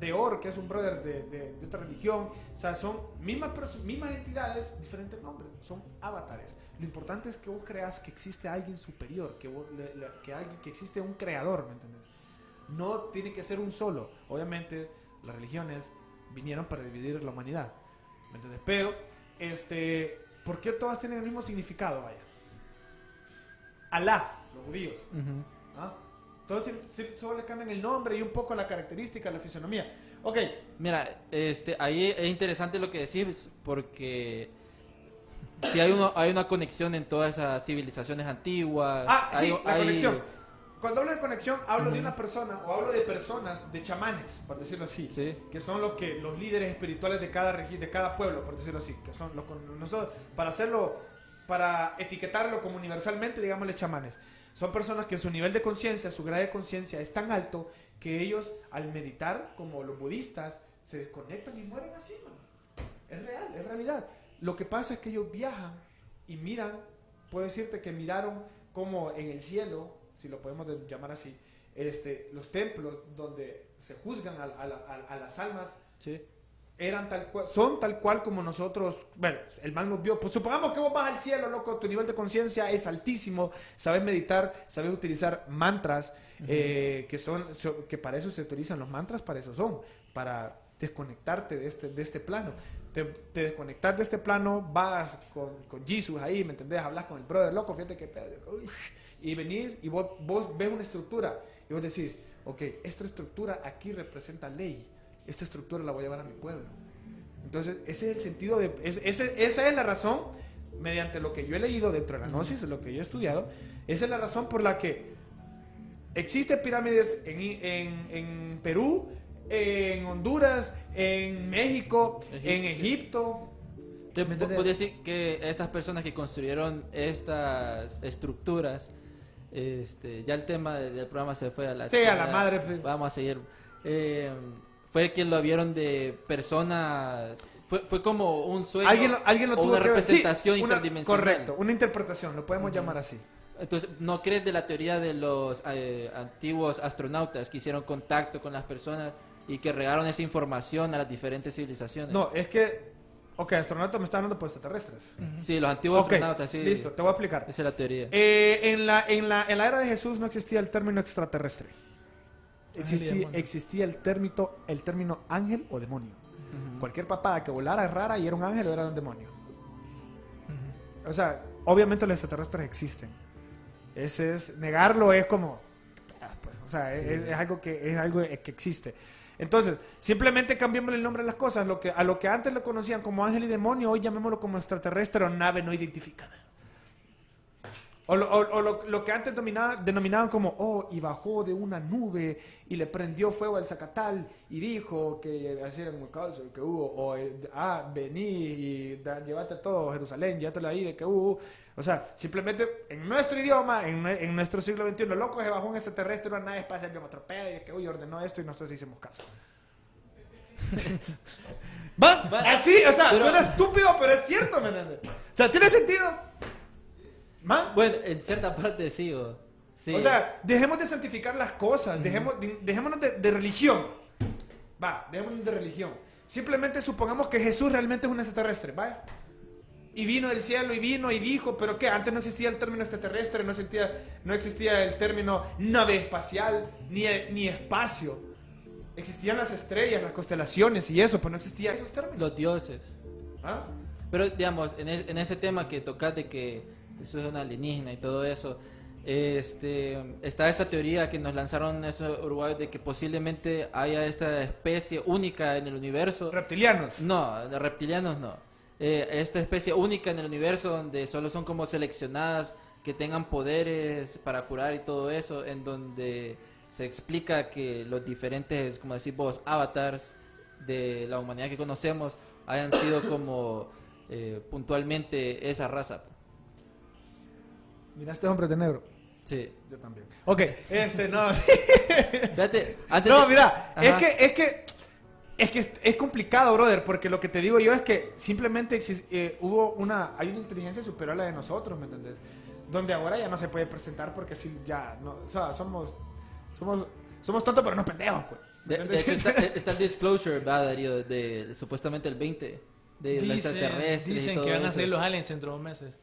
Deor, que es un brother de, de- de otra religión, o sea, son mismas, mismas entidades, diferentes nombres, son avatares. Lo importante es que vos creas que existe alguien superior, que, vos le- le- que, alguien, que existe un creador, ¿me entendés? No tiene que ser un solo. Obviamente, las religiones vinieron para dividir la humanidad, ¿me entiendes? Pero, este, ¿por qué todas tienen el mismo significado, vaya? Alá, los judíos. Ujú. ¿ah? Sí- solo le cambian el nombre y un poco la característica, la fisonomía. Ok, Mira, este, ahí es interesante lo que decís porque si hay, uno, hay una conexión en todas esas civilizaciones antiguas. Ah, sí, la hay- conexión. Cuando hablo de conexión, hablo de una persona o hablo de personas, de chamanes, por decirlo así, Sí. que son los que los líderes espirituales de cada regi- de cada pueblo, por decirlo así, que son los nosotros para hacerlo para etiquetarlo como universalmente, digámosle chamanes. Son personas que su nivel de conciencia, su grado de conciencia es tan alto que ellos al meditar, como los budistas, se desconectan y mueren así. Es real, es realidad. Lo que pasa es que ellos viajan y miran, puedo decirte que miraron como en el cielo, si lo podemos de- llamar así, este, los templos donde se juzgan a- a las almas Sí. Eran tal cual, son tal cual como nosotros, bueno, el mal nos vio, pues supongamos que vos vas al cielo, loco, tu nivel de conciencia es altísimo, sabes meditar, sabes utilizar mantras, eh, que son, so- que para eso se utilizan los mantras, para eso son, para desconectarte de este, de este plano. Te, te desconectas de este plano, vas con, con Jesus ahí, ¿me entendés? Hablas con el brother, loco, fíjate que uy, y venís y vos, vos ves una estructura y vos decís, ok, esta estructura aquí representa ley, esta estructura la voy a llevar a mi pueblo. Entonces, ese es el sentido de... es- ese- esa es la razón, mediante lo que yo he leído dentro de la Gnosis, lo que yo he estudiado, esa es la razón por la que existen pirámides en, en- en Perú, en Honduras, en México, en. Egipto. ¿Me pu- entendés? puedo decir que estas personas que construyeron estas estructuras, este, ya el tema de- del programa se fue a la Sí, a la madre. Vamos a seguir. Eh, fue que lo vieron de personas. Fue, fue como un sueño. Alguien, lo- alguien lo o tuvo una que ver. Sí, representación una- interdimensional. Correcto, una interpretación, lo podemos llamar así. Entonces, ¿no crees de la teoría de los eh, antiguos astronautas que hicieron contacto con las personas y que regaron esa información a las diferentes civilizaciones? No, es que... Ok, astronauta me está hablando por extraterrestres. Sí, los antiguos Ok, astronautas, sí. listo, te voy a explicar. Esa es la teoría. Eh, en, la, en, la, en la era de Jesús no existía el término extraterrestre. Existía, el, término, el término ángel o demonio. Cualquier papada que volara rara y era un ángel o era un demonio. O sea, obviamente los extraterrestres existen. Ese es, negarlo es como, ah, pues, o sea, es, es algo que es algo que existe. Entonces, simplemente cambiamos el nombre de las cosas. Lo que, a lo que antes lo conocían como ángel y demonio, hoy llamémoslo como extraterrestre o nave no identificada. O, lo, o- o lo- lo que antes dominaba- denominaban como, oh, y bajó de una nube y le prendió fuego al Zacatal y dijo que así era como caso que hubo, o eh, ah, vení y da- llévate todo Jerusalén, llévatelo ahí de que hubo. O sea, simplemente en nuestro idioma, en, en nuestro siglo XXI, loco, se bajó un extraterrestre, una nave espacial otro pedo, y de que uy, ordenó esto y nosotros hicimos caso. Va, Va. así, o sea, Pero- suena estúpido, pero es cierto, ¿me entiendes? O sea, tiene sentido. ¿Va? Bueno, en cierta parte sí, o, sí. O sea, dejemos de santificar las cosas, dejemos, de- dejémonos de, de religión. Va, dejémonos de religión. Simplemente supongamos que Jesús realmente es un extraterrestre, ¿vaya? Y vino del cielo y vino y dijo, pero ¿qué? Antes no existía el término extraterrestre, no existía, no existía el término nave espacial, ni, ni espacio. Existían las estrellas, las constelaciones y eso, pero no existían esos términos. los dioses. ¿Ah? Pero, digamos, en, es- en ese tema que tocas de que eso es una alienígena y todo eso, este, está esta teoría que nos lanzaron esos uruguayos de que posiblemente haya esta especie única en el universo. Reptilianos. No, reptilianos no. Eh, esta especie única en el universo donde solo son como seleccionadas que tengan poderes para curar y todo eso, en donde se explica que los diferentes, como decís vos, avatars de la humanidad que conocemos hayan sido como eh, puntualmente esa raza. Miraste hombre de negro. Sí. Yo también. Ok, este no. Fíjate, antes No, de- mira, Ajá. es que, es que, es que es, es complicado, brother, porque lo que te digo yo es que simplemente eh, hubo una, hay una inteligencia superior a la de nosotros, ¿me entendés? Donde ahora ya no se puede presentar porque si ya, no, o sea, somos, somos, somos tontos pero no pendejos, pues. ¿me De, de entendés? hecho, está, está el disclosure, ¿verdad, Darío? De, supuestamente el 20 de los extraterrestres. y dicen todo que van a salir los aliens dentro de dos meses.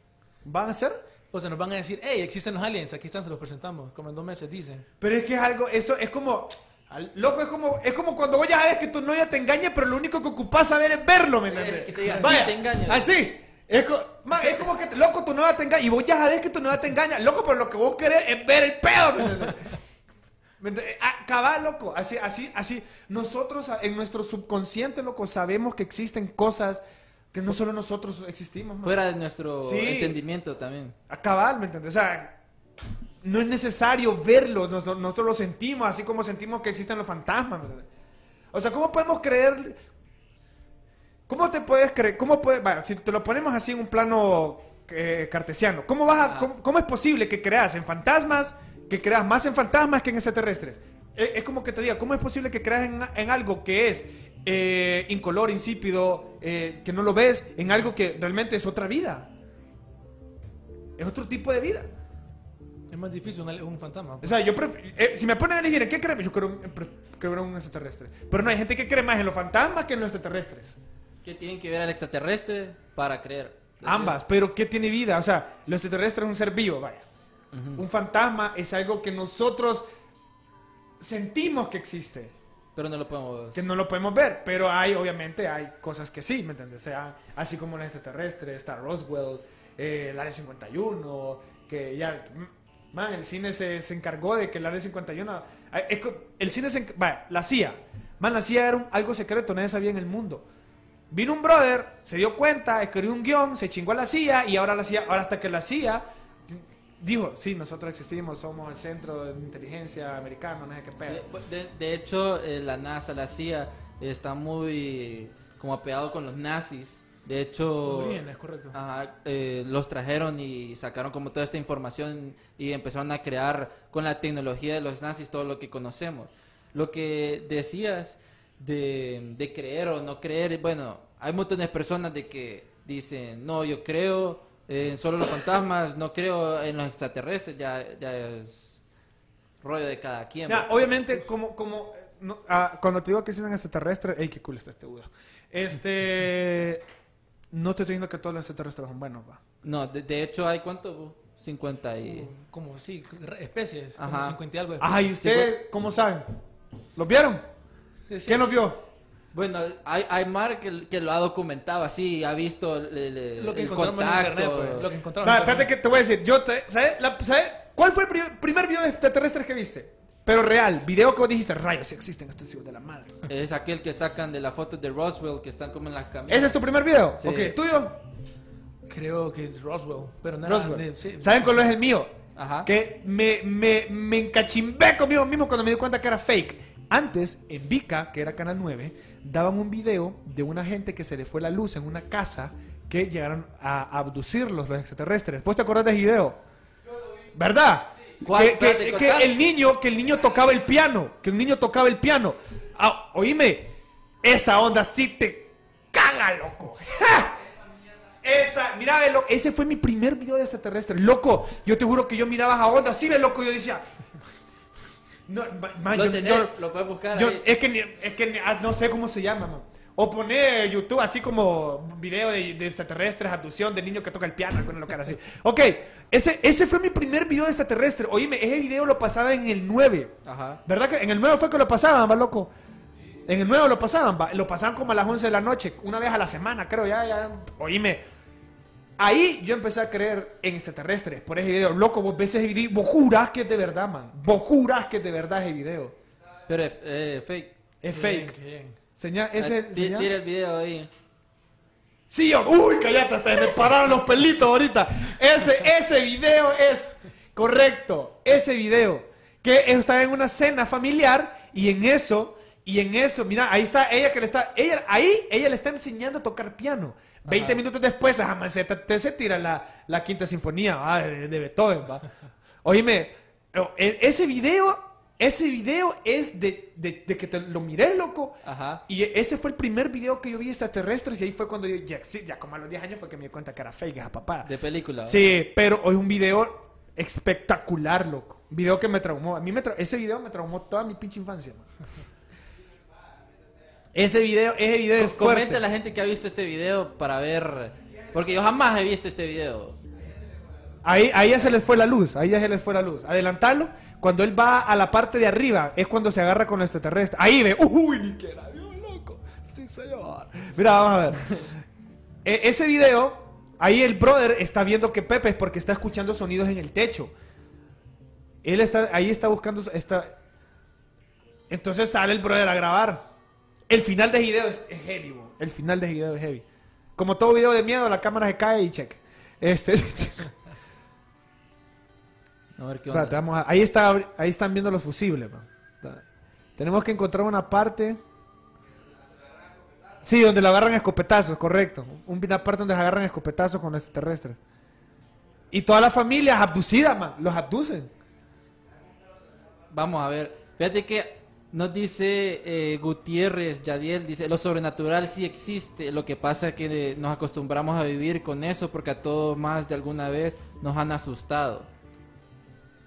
¿Van a ser? O sea, nos van a decir, hey, existen los aliens, aquí están, se los presentamos. Como en dos meses, dicen. Pero es que es algo, eso es como, al- loco, es como, es como cuando vos ya sabes que tu novia te engaña, pero lo único que ocupás saber es verlo, ¿me Es entiendes? que te diga, sí, Vaya, te engaña. Así. Es, co- ma, es como que, loco, tu novia te engaña. Y vos ya sabes que tu novia te engaña. Loco, pero lo que vos querés es ver el pedo. ¿me entiendes? Ah, loco. Así, así, así. Nosotros en nuestro subconsciente, loco, sabemos que existen cosas que no solo nosotros existimos. man. Fuera de nuestro Sí. entendimiento también. A cabal, ¿me entiendes? O sea, no es necesario verlos, nos- nosotros lo sentimos, así como sentimos que existen los fantasmas. ¿me? O sea, ¿cómo podemos creer? ¿Cómo te puedes creer? ¿Cómo puede, vaya, si te lo ponemos así en un plano eh, cartesiano, ¿cómo, vas a- Ah. cómo, cómo es posible que creas en fantasmas, que creas más en fantasmas que en extraterrestres? Es, es como que te diga, ¿cómo es posible que creas en, en algo que es eh, incolor, insípido, eh, que no lo ves, en algo que realmente es otra vida? Es otro tipo de vida. Es más difícil un, un fantasma. O sea, yo eh, si me ponen a elegir en qué creo, yo creo, creo en un extraterrestre. Pero no, hay gente que cree más en los fantasmas que en los extraterrestres. ¿Qué tienen que ver al extraterrestre para creer? Ambas, pero ¿qué tiene vida? O sea, los extraterrestres es un ser vivo, vaya. Un fantasma es algo que nosotros sentimos que existe, Pero no lo podemos... que no lo podemos ver, pero hay, obviamente, hay cosas que sí, ¿me entiendes? O sea, así como los extraterrestres, está Roswell, eh, el Área 51, que ya, mm, man, el cine se, se encargó de que el Área 51, ay, es co- el cine se, vaya, la CIA, man, la CIA era un- algo secreto, nadie sabía en el mundo. Vino un brother, se dio cuenta, escribió un guion, se chingó a la CIA y ahora la CIA, ahora hasta que la CIA dijo, sí, nosotros existimos, somos el centro de inteligencia americano, no sé qué pedo. Sí, bu- de, de hecho, eh, la NASA, la CIA, está muy como apegado con los nazis. De hecho, Muy bien, es correcto. ajá, eh, los trajeron y sacaron como toda esta información y empezaron a crear con la tecnología de los nazis todo lo que conocemos. Lo que decías de, de creer o no creer, bueno, hay montones de personas de que dicen, no, yo creo en solo los fantasmas, no creo en los extraterrestres, ya, ya es rollo de cada quien. Ya, obviamente, como, como eh, no, ah, cuando te digo que existen extraterrestres, ey, qué cool está este Buda. Este, no estoy diciendo que todos los extraterrestres son buenos, va. No, de, de hecho hay cuánto, bu? 50 y... Como, sí, especies. Como Ajá. 50 y algo de especies. Ay, ¿ustedes cómo saben? ¿Los vieron? Sí, sí, ¿Quién los sí. vio? Bueno, hay, hay Mar que, que lo ha documentado así, ha visto el, el- Lo que el encontramos en contacto. internet, pues. Lo que encontramos en fíjate internet. que te voy a decir, yo te, ¿sabes? La- ¿sabes? ¿Cuál fue el pri- primer video de extraterrestres que viste? Pero real, video que vos dijiste, rayos, sí existen estos hijos de la madre. Es aquel que sacan de la foto de Roswell, que están como en las camisas. ¿Ese es tu primer video? Sí. Ok, ¿tuyo? Creo que es Roswell. Pero no Roswell. era- sí. ¿Saben cuál es el mío? Ajá. Que me, me, me encachimbé conmigo mismo cuando me di cuenta que era fake. Antes, en Vika, que era Canal 9, daban un video de una gente que se le fue la luz en una casa que llegaron a abducirlos los extraterrestres. ¿Vos te acordás de ese video? ¿Verdad? ¿Cuál? Que, que- que el niño, que el niño tocaba el piano, que un niño tocaba el piano. Ah, oíme, esa onda sí te caga, loco. ¡Ja! Esa, mira, ese fue mi primer video de extraterrestre. Loco, yo te juro que yo miraba a onda, así ve, loco, yo decía. No, ma- ma- Lo yo- tenés, yo- lo puedes buscar yo- ahí. es que, es que ah, no sé cómo se llama, man. O poner YouTube así como video de, de extraterrestres, abducción de niño que toca el piano, alguna locura así. Ok, ese, ese fue mi primer video de extraterrestre. Oíme, ese video lo pasaba en el 9. Ajá. ¿Verdad que en el 9 fue que lo pasaban, va, loco? En el 9 lo pasaban, va. Lo pasaban como a las 11 de la noche, una vez a la semana, creo, ya, ya. Oíme. Ahí yo empecé a creer en extraterrestres por ese video. Loco, vos ves ese video, y vos jurás que es de verdad, man. Vos jurás que es de verdad ese video. Pero es eh, fake. Es Bien, fake. bien. Señal, ese, Ah, señal- Tira el video ahí. Sí, yo- uy, cállate, hasta me pararon los pelitos ahorita. Ese, ese video es correcto. Ese video. Que está en una cena familiar y en eso, y en eso, mira, ahí está ella que le está, ella, ahí ella le está enseñando a tocar piano. Veinte minutos después, se, te- se tira la, la quinta sinfonía ¿va? de, de Beethoven, va. Oíme, e- ese video, ese video es de, de- de que te lo miré, loco. Ajá. Y ese fue el primer video que yo vi extraterrestres y ahí fue cuando yo, ya, sí, ya como a los 10 años fue que me di cuenta que era fake esa papá. De película. Sí, pero es un video espectacular, loco. Un video que me traumó. A mí me tra- ese video me traumó toda mi pinche infancia. man. Ese video, ese video es fuerte. a la gente que ha visto este video para ver. Porque yo jamás he visto este video. Ahí, ahí ya se les fue la luz, ahí ya se les fue la luz. Adelantarlo, cuando él va a la parte de arriba, es cuando se agarra con el extraterrestre. Ahí ve, uy, ni que era Dios, loco. Sí, señor. Mira, vamos a ver. E- ese video, ahí el brother está viendo que Pepe es porque está escuchando sonidos en el techo. Él está, ahí está buscando, está... Entonces sale el brother a grabar. El final del video es, es heavy, bro. El final del video es heavy. Como todo video de miedo, la cámara se cae y check. Este... A ver qué onda. Espérate, vamos a- ahí, está, ahí están viendo los fusibles. man. Tenemos que encontrar una parte. Sí, donde lo agarran escopetazos, correcto. Un- Una parte donde se agarran escopetazos con los extraterrestres. Y toda la familia es abducida, man. Los abducen. Vamos a ver. Fíjate que nos dice eh, Gutiérrez, Yadiel, dice, lo sobrenatural sí existe. Lo que pasa es que eh, nos acostumbramos a vivir con eso porque a todos más de alguna vez nos han asustado.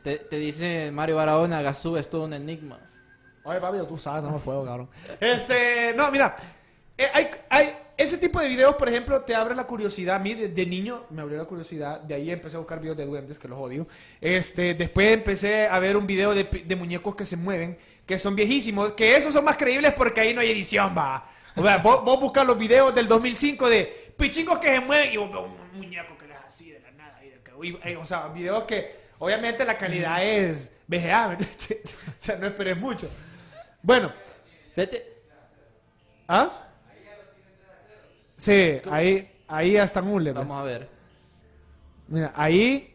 Te, te dice Mario Barahona, Gazú es todo un enigma. Oye, papi, tú sabes, no me puedo, cabrón. Este, no, mira. eh, hay, hay, ese tipo de videos, por ejemplo, te abre la curiosidad. A mí, de, de niño, me abrió la curiosidad. De ahí empecé a buscar videos de duendes, que los odio. Este, después empecé a ver un video de, pi- de muñecos que se mueven, que son viejísimos. Que esos son más creíbles porque ahí no hay edición, va. O sea, vos, vos buscas los videos del 2005 de pichingos que se mueven y vos ves un muñeco que les así de la nada. y de que- y- eh, o sea, videos que, obviamente, la calidad es VGA. o sea, no esperes mucho. Bueno, ¿ah? Sí, ahí, ahí hasta un vamos a ver. Mira, ahí,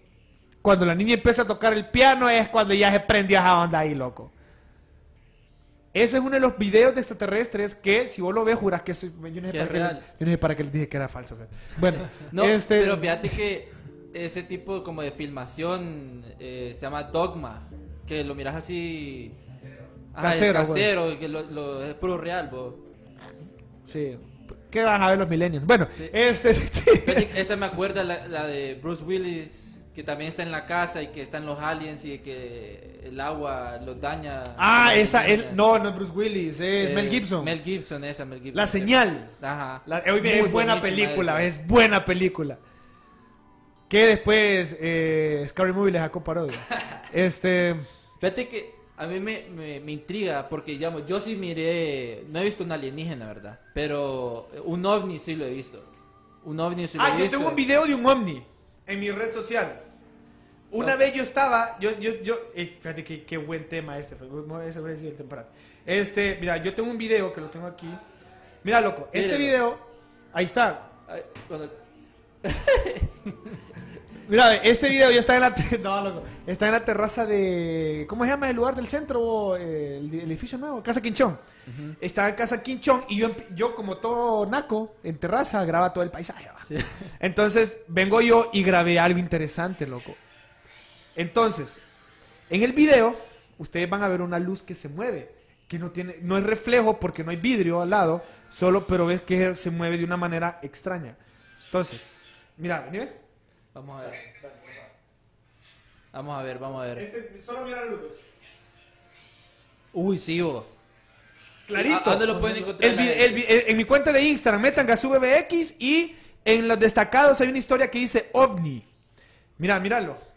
cuando la niña empieza a tocar el piano, es cuando ya se prendió esa onda ahí, loco. Ese es uno de los videos de extraterrestres que, si vos lo ves, juras que es, yo no sé, Que para es real. yo no sé para qué les dije que era falso. Bueno, No, este, pero fíjate que ese tipo como de filmación eh, se llama dogma, que lo miras así Ajá, Casero, casero, que lo, lo- es puro real, sí, ¿qué van a ver los millennials? Bueno, Sí. este, que Esta me acuerda la, la de Bruce Willis, que también está en la casa y que están los aliens y que el agua los daña. ah, esa, él, no, no es Bruce Willis, es Eh, Mel Gibson. Mel Gibson, esa, Mel Gibson. La señal. Ajá. La- eh, es buena película, esa. es buena película. Que después eh, Scary Movie le sacó parodia. este. Fíjate que a mí me, me, me intriga porque, digamos, yo sí miré, no he visto un alienígena, ¿verdad? Pero un ovni sí lo he visto. Un ovni sí lo Ah, he yo visto. tengo un video de un ovni en mi red social. Una vez yo estaba, yo, yo, yo, eh, fíjate qué, qué buen tema este, fue, ese voy a decir el temprano. Este, mira, yo tengo un video que lo tengo aquí. Mira, loco, este Míralo. video, ahí está. Ay, cuando- Mira, este video yo estaba en la te- no, loco, está en la terraza de ¿cómo se llama el lugar del centro? Eh, el, el edificio nuevo, Casa Quinchón. Estaba en Casa Quinchón y yo, yo como todo naco en terraza graba todo el paisaje. ¿va? Entonces vengo yo y grabé algo interesante, loco. Entonces, en el video ustedes van a ver una luz que se mueve, que no tiene no es reflejo porque no hay vidrio al lado, solo pero ves que se mueve de una manera extraña. Entonces, mira, vení, ve. Vamos a ver. Vamos a ver, vamos a ver. Este, solo mira la luz. Uy, sí, vos. Clarito. ¿A dónde lo pueden encontrar? El vi- el vi- el- en mi cuenta de Instagram, metan GasUBX y en los destacados hay una historia que dice OVNI. Mira, míralo.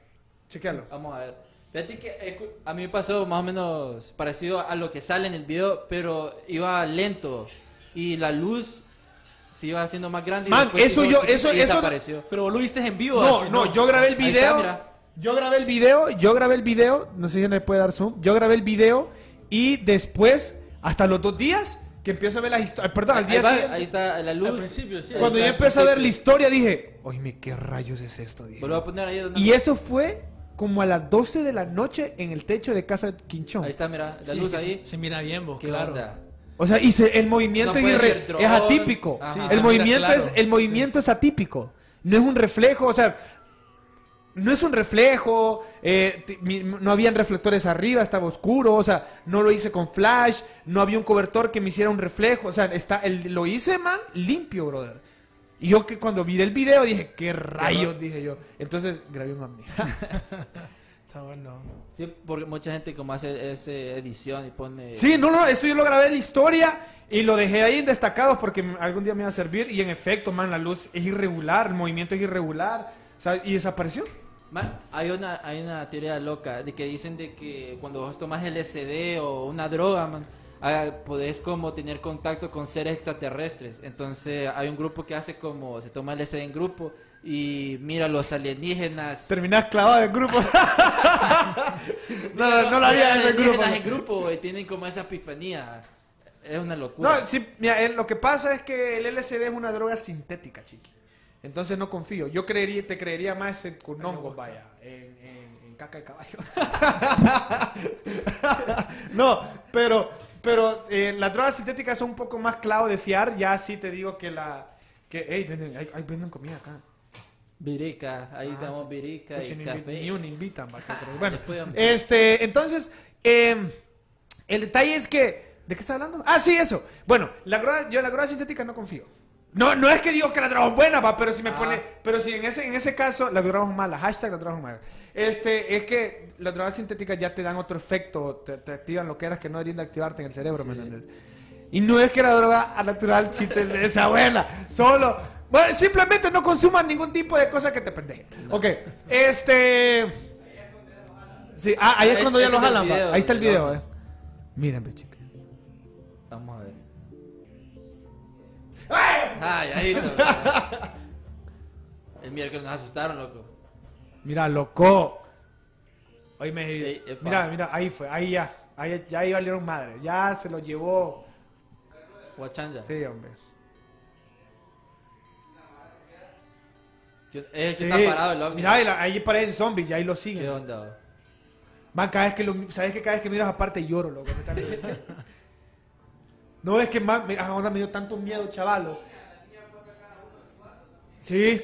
Chequealo. Vamos a ver. Fíjate que eh, a mí me pasó más o menos parecido a lo que sale en el video, pero iba lento y la luz se iba haciendo más grande. y Man, después eso yo- eso- y eso- desapareció. Pero vos lo viste en vivo. No, así, no, yo grabé el Ahí está, video. mira. yo grabé el video, yo grabé el video, no sé si le puede dar zoom. Yo grabé el video y después, hasta los dos días, que empiezo a ver la historia. Perdón, al Ahí, día va, siguiente. ahí está la luz. Al principio, sí. Cuando yo está, empecé a ver la historia, dije, oye, ¿qué rayos es esto? Dije. A poner ahí donde- Y eso fue como a las 12 de la noche en el techo de casa Quinchón. Ahí está, mira, la Sí, luz ahí. Se, se mira bien, vos, ¿Qué claro. onda? O sea, y se- el movimiento No es, es atípico. Ajá. Sí, el movimiento claro. es el movimiento es atípico. No es un reflejo, o sea, no es un reflejo. eh, no habían reflectores arriba, estaba oscuro. O sea, no lo hice con flash. No había un cobertor que me hiciera un reflejo. O sea, está, el- lo hice, man, limpio, brother. Y yo que cuando vi el video dije, ¿qué rayos? Dije yo. Entonces grabé un ovni. Está bueno. Sí, porque mucha gente como hace esa edición y pone... Sí, no, no, esto yo lo grabé en la historia y lo dejé ahí en destacados porque algún día me iba a servir y en efecto, man, la luz es irregular, el movimiento es irregular, o sea, y desapareció. Man, hay una, hay una teoría loca de que dicen de que cuando vos tomas LSD o una droga, man, ah, podés como tener contacto con seres extraterrestres. Entonces hay un grupo que hace como, se toma LSD en grupo y mira los alienígenas. Terminás clavado en el grupo. no, no, lo haría en el grupo. alienígenas en grupo y tienen como esa epifanía. Es una locura. No, sí, mira, lo que pasa es que el LSD es una droga sintética, chiqui. Entonces no confío. Yo creería, te creería más en con hongos, vaya, en, en- en caca de caballo. no, pero, pero eh, las drogas sintéticas son un poco más clavo de fiar. Ya sí te digo que la, que, hey, venden, hay, hay- venden comida acá. Virica, ahí damos virica Pucha, y ni, café. ni un invitan, bueno. Este, entonces, eh, el detalle es que, ¿de qué está hablando? Ah, sí, eso. Bueno, la droga, yo en la droga sintética no confío. No, no es que digo que la droga es buena, va, pero si me Ah. pone, pero si en ese, en ese caso la droga es mala, hashtag la droga es mala. Este, es que las drogas sintéticas ya te dan otro efecto, te, te activan lo que eras que no deberían de activarte en el cerebro, ¿me entiendes? Y no es que la droga natural sí te sea buena, solo, bueno, simplemente no consuman ningún tipo de cosa que te pendeje. Ok, este, sí, ah, ahí es Ahí- cuando ya ahí lo está el jalan, video, ahí está el video, otro. eh. Miren, pe, chicas. Vamos a ver. Ay, ahí está. El miércoles nos asustaron, loco. Mira, loco. Oíme, Ey, epa. mira, mira, ahí fue, ahí ya, ahí, ya ahí valieron madre, ya se lo llevó. Guachanja. Sí, hombre. Es que Sí. está parado el ovni. Mira, ahí, ahí parecen zombies, ya ahí lo ¿Qué siguen. onda? Man, cada vez que lo, sabes que cada vez que miras aparte lloro, loco. me no es que man, me, onda, me dio tanto miedo, chavalo. Sí.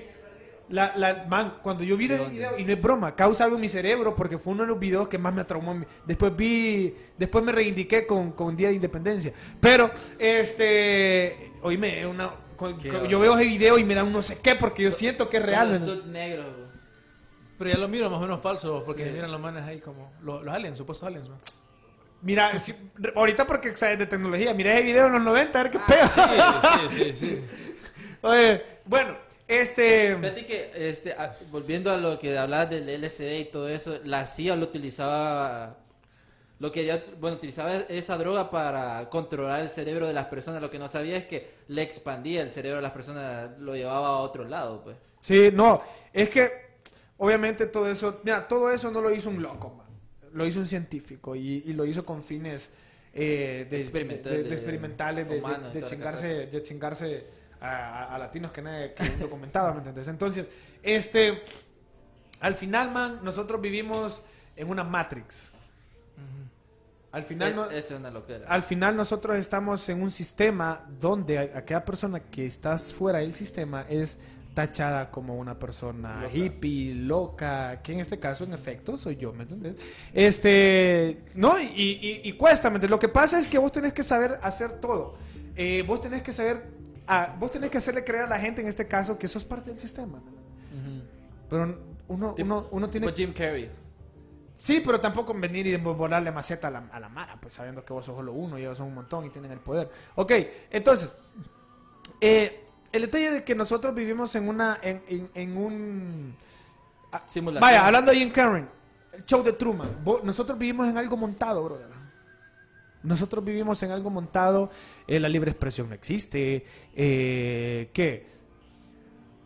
La, la, man, cuando yo vi ese onda? video, y no es broma, causa algo en mi cerebro porque fue uno de los videos que más me traumó. en mi- Después vi, después me reivindiqué con, con Día de Independencia. Pero, este, oíme, una, yo veo ese video y me da un no sé qué porque yo siento que es real. Como ¿no? sud negro. güey. Pero ya lo miro más o menos falso, porque Sí. miran los manes ahí como los, los aliens, supuestos aliens. ¿no? Mira, si- ahorita porque sabes de tecnología, mira ese video en los 90, a ver qué Ah, pega. Sí, sí, sí, sí. Oye, bueno, este. Fíjate que, este, a- volviendo a lo que hablabas del LSD y todo eso, la CIA lo utilizaba, lo que ya, bueno, utilizaba esa droga para controlar el cerebro de las personas. Lo que no sabía es que le expandía el cerebro de las personas, lo llevaba a otro lado, pues. Sí, no, es que obviamente todo eso, mira, todo eso no lo hizo un loco, man. Lo hizo un científico y, y lo hizo con fines eh, de, Experimentales, de- humanos, chingarse, de chingarse a, a- latinos que nadie que documentado, ¿me entiendes? Entonces, este, al final, man, nosotros vivimos en una Matrix. Al final, no- Es- una al final nosotros estamos en un sistema donde aquella persona que estás fuera del sistema es tachada como una persona Loca. hippie, loca, que en este caso en efecto soy yo, ¿me entiendes? Este, no, y, y- y cuesta, ¿me entiendes? Lo que pasa es que vos tenés que saber hacer todo. Eh, vos tenés que saber, ah, vos tenés que hacerle creer a la gente en este caso que sos parte del sistema. ¿me entiendes? Ujú. Pero uno, Tipo- uno, uno tiene tipo Jim Carrey. Sí, pero tampoco venir y volarle maceta a la, a la mara, pues sabiendo que vos sos solo uno y ellos son un montón y tienen el poder. Ok, entonces, eh, el detalle de que nosotros vivimos en una, en, en- en un... ah, Simulación. Vaya, hablando de Jim Karen, el show de Truman, vos- nosotros vivimos en algo montado, brother. Nosotros vivimos en algo montado, eh, la libre expresión no existe, eh, ¿qué?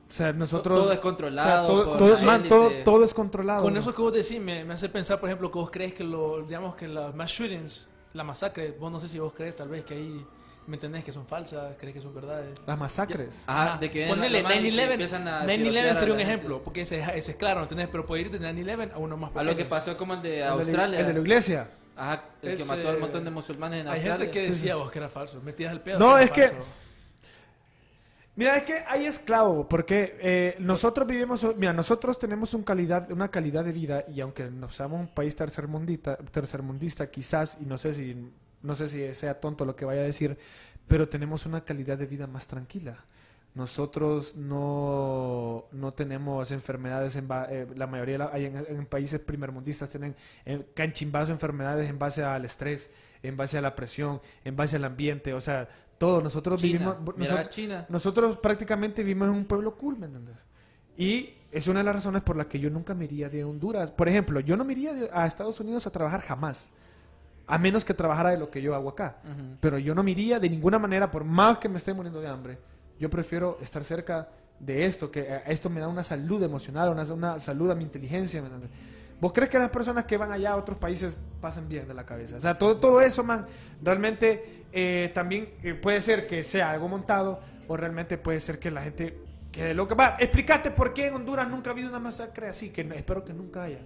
O sea, nosotros... Todo es controlado o sea, todo, por todo- la man, todo- élite. todo es controlado. Con ¿no? eso que vos decís, me, me hace pensar, por ejemplo, que vos crees que lo, digamos que las mass shootings, la masacre, vos no sé si vos crees tal vez que ahí, ¿me entendés? Que son falsas, crees que son verdades. Las masacres. Ajá, de que Ponele los manes y que 9-11, empiezan a 9-11 tirotear a sería un ejemplo, gente. porque ese, ese es claro, ¿me entendés? Pero puede ir de 9-11 a uno más A pequeño. lo que pasó como el de El de la- Australia. El de la iglesia. Ajá, el que mató a un montón de musulmanes en Hay Australia. gente que decía vos que era falso, metías el pedo. No, es que-. Mira, es que hay esclavo, porque eh, nosotros vivimos, mira, nosotros tenemos un calidad, una calidad de vida y aunque nos seamos un país tercermundista, tercermundista quizás, y no sé si, no sé si sea tonto lo que vaya a decir, pero tenemos una calidad de vida más tranquila. Nosotros no, no tenemos enfermedades, en ba- eh, la mayoría la- hay en, en países primermundistas tienen eh, canchimbazo enfermedades en base al estrés, en base a la presión, en base al ambiente, o sea, todo. Nosotros China. vivimos... Mira, nosotros- China. nosotros prácticamente vivimos en un pueblo cool, ¿me entiendes? Y es una de las razones por las que yo nunca me iría de Honduras. Por ejemplo, yo no me iría a Estados Unidos a trabajar jamás. A menos que trabajara de lo que yo hago acá. Pero yo no me iría de ninguna manera, por más que me esté muriendo de hambre. Yo prefiero estar cerca de esto, que eh, esto me da una salud emocional, una, una salud a mi inteligencia. ¿Vos crees que las personas que van allá a otros países pasan bien de la cabeza? O sea, todo, todo eso, man, realmente eh, también eh, puede ser que sea algo montado o realmente puede ser que la gente quede loca. Va, explícate por qué en Honduras nunca ha habido una masacre así, que espero que nunca haya.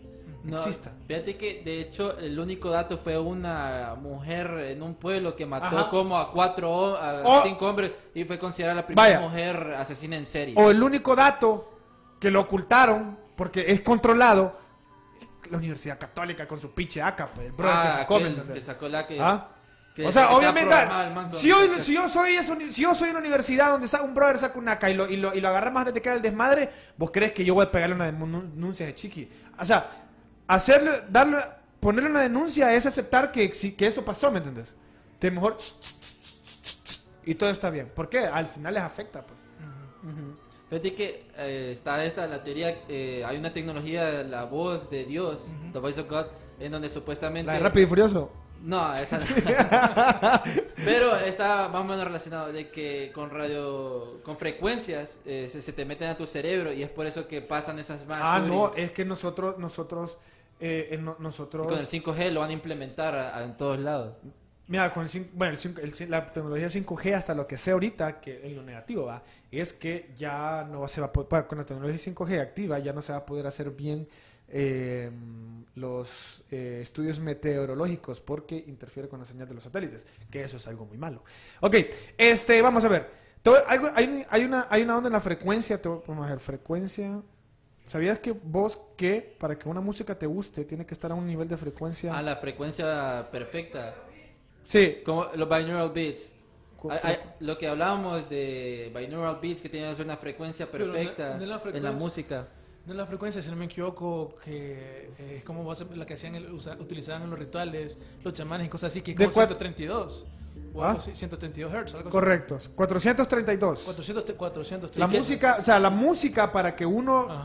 No, exista. Fíjate que de hecho el único dato fue una mujer en un pueblo que mató Ajá. como a cuatro a Oh. cinco hombres y fue considerada la primera Vaya. mujer asesina en serie. O el único dato que lo ocultaron porque es controlado la Universidad Católica con su pinche acá, pues, el brother Ah, que sacó, ¿me aquel que sacó la que, ¿Ah? o sea, obviamente, si yo, si yo soy uni- si yo soy una universidad donde un brother saca un AK y lo, y lo, y lo agarramos antes de que el desmadre, vos crees que yo voy a pegarle una denun- denuncia de chiqui. O sea, hacerle, darle, ponerle una denuncia es aceptar que, que eso pasó, ¿me entiendes? De mejor y todo está bien. ¿Por qué? Al final les afecta, pues. Ujú. Fíjate que eh, está esta, la teoría, eh, hay una tecnología, la voz de Dios, the voice of God, en donde supuestamente... La de Rápido y Furioso. No, esa no. Pero está más o menos relacionado de que con radio, con frecuencias eh, se, se te meten a tu cerebro y es por eso que pasan esas más. Ah, no, es que nosotros, nosotros, eh, Y con el 5G lo van a implementar a- a- en todos lados. Mira, con el, bueno, el el la tecnología 5G, hasta lo que sé ahorita, que en lo negativo va, es que ya no se va a poder, con la tecnología 5G activa, ya no se va a poder hacer bien eh, los eh, estudios meteorológicos porque interfiere con la señal de los satélites, que eso es algo muy malo. Ok, este, vamos a ver. Hay, un- hay una, hay una onda en la frecuencia, te voy- a ver, frecuencia. ¿Sabías que vos que para que una música te guste tiene que estar a un nivel de frecuencia? A la frecuencia perfecta. sí, Como los binaural beats. Cu- Hay- hay- lo que hablábamos de binaural beats que tienen una frecuencia Pero no- perfecta la en la frecuencia. música. No es la frecuencia, si no me equivoco, que eh, es como ser la que hacían el- usa- utilizaban en los rituales, los chamanes y cosas así, que es ¿De como cuat- 132. O ¿Ah? algo así, 132 Hz, algo así. Correcto, 432. 400, 432. La ¿Y qué- música, o sea, la música para que uno Ajá.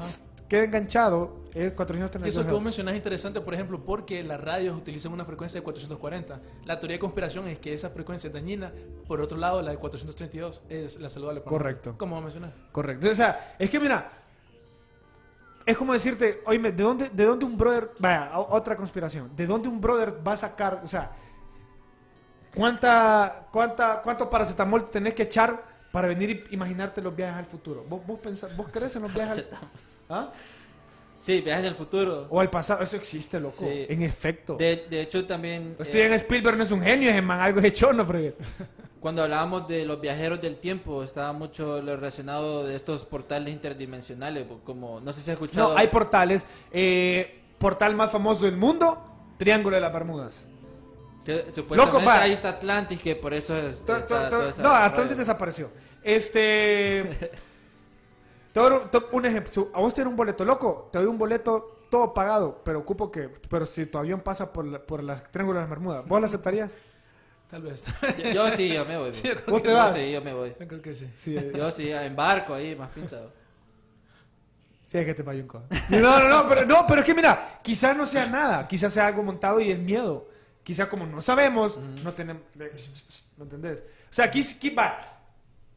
Quede enganchado es 432. Eso que vos mencionás es interesante, por ejemplo, porque las radios utilizan una frecuencia de 440. La teoría de conspiración es que esa frecuencia es dañina. Por otro lado, la de 432 es la saludable. para Correcto. ¿Cómo vos mencionás? Correcto. O sea, es que mira, es como decirte, oye, ¿de dónde, ¿de dónde un brother, vaya, otra conspiración, ¿de dónde un brother va a sacar, o sea, cuánta, cuánta, cuánto paracetamol tenés que echar para venir y imaginarte los viajes al futuro. ¿Vos, vos, pensás- vos crees en los viajes al, ¿Ah? Sí, viajes del futuro. o al pasado? Eso existe, loco. Sí. En efecto. De, de hecho, también eh, Steven Spielberg no es un genio, es man, algo es hecho, no cuando hablábamos de los viajeros del tiempo, estaba mucho lo relacionado de estos portales interdimensionales, como, no sé si has escuchado. No, hay portales. Eh, portal más famoso del mundo, Triángulo de las Bermudas. que supuestamente Loco, ahí está Atlantis, que por eso es... Está no. Atlantis desapareció. Este. todo, to- un ejemplo. A vos te un boleto, loco. Te doy un boleto todo pagado, pero ocupo que. Pero si tu avión pasa por, la- por las Triángulo de las Bermudas, ¿vos lo aceptarías? Tal vez. Yo, yo sí, yo me voy. Sí, yo ¿Vos te Yo vas? sí, yo me voy. Yo creo que sí. Sí, eh, Yo sí, en barco ahí, más pintado. sí, es que te payunco. No, no, no, pero, no, pero es que mira, quizás no sea nada. Quizás sea algo montado y el miedo. Quizás como no sabemos, no tenemos. ¿No entendés? O sea, aquí, aquí va.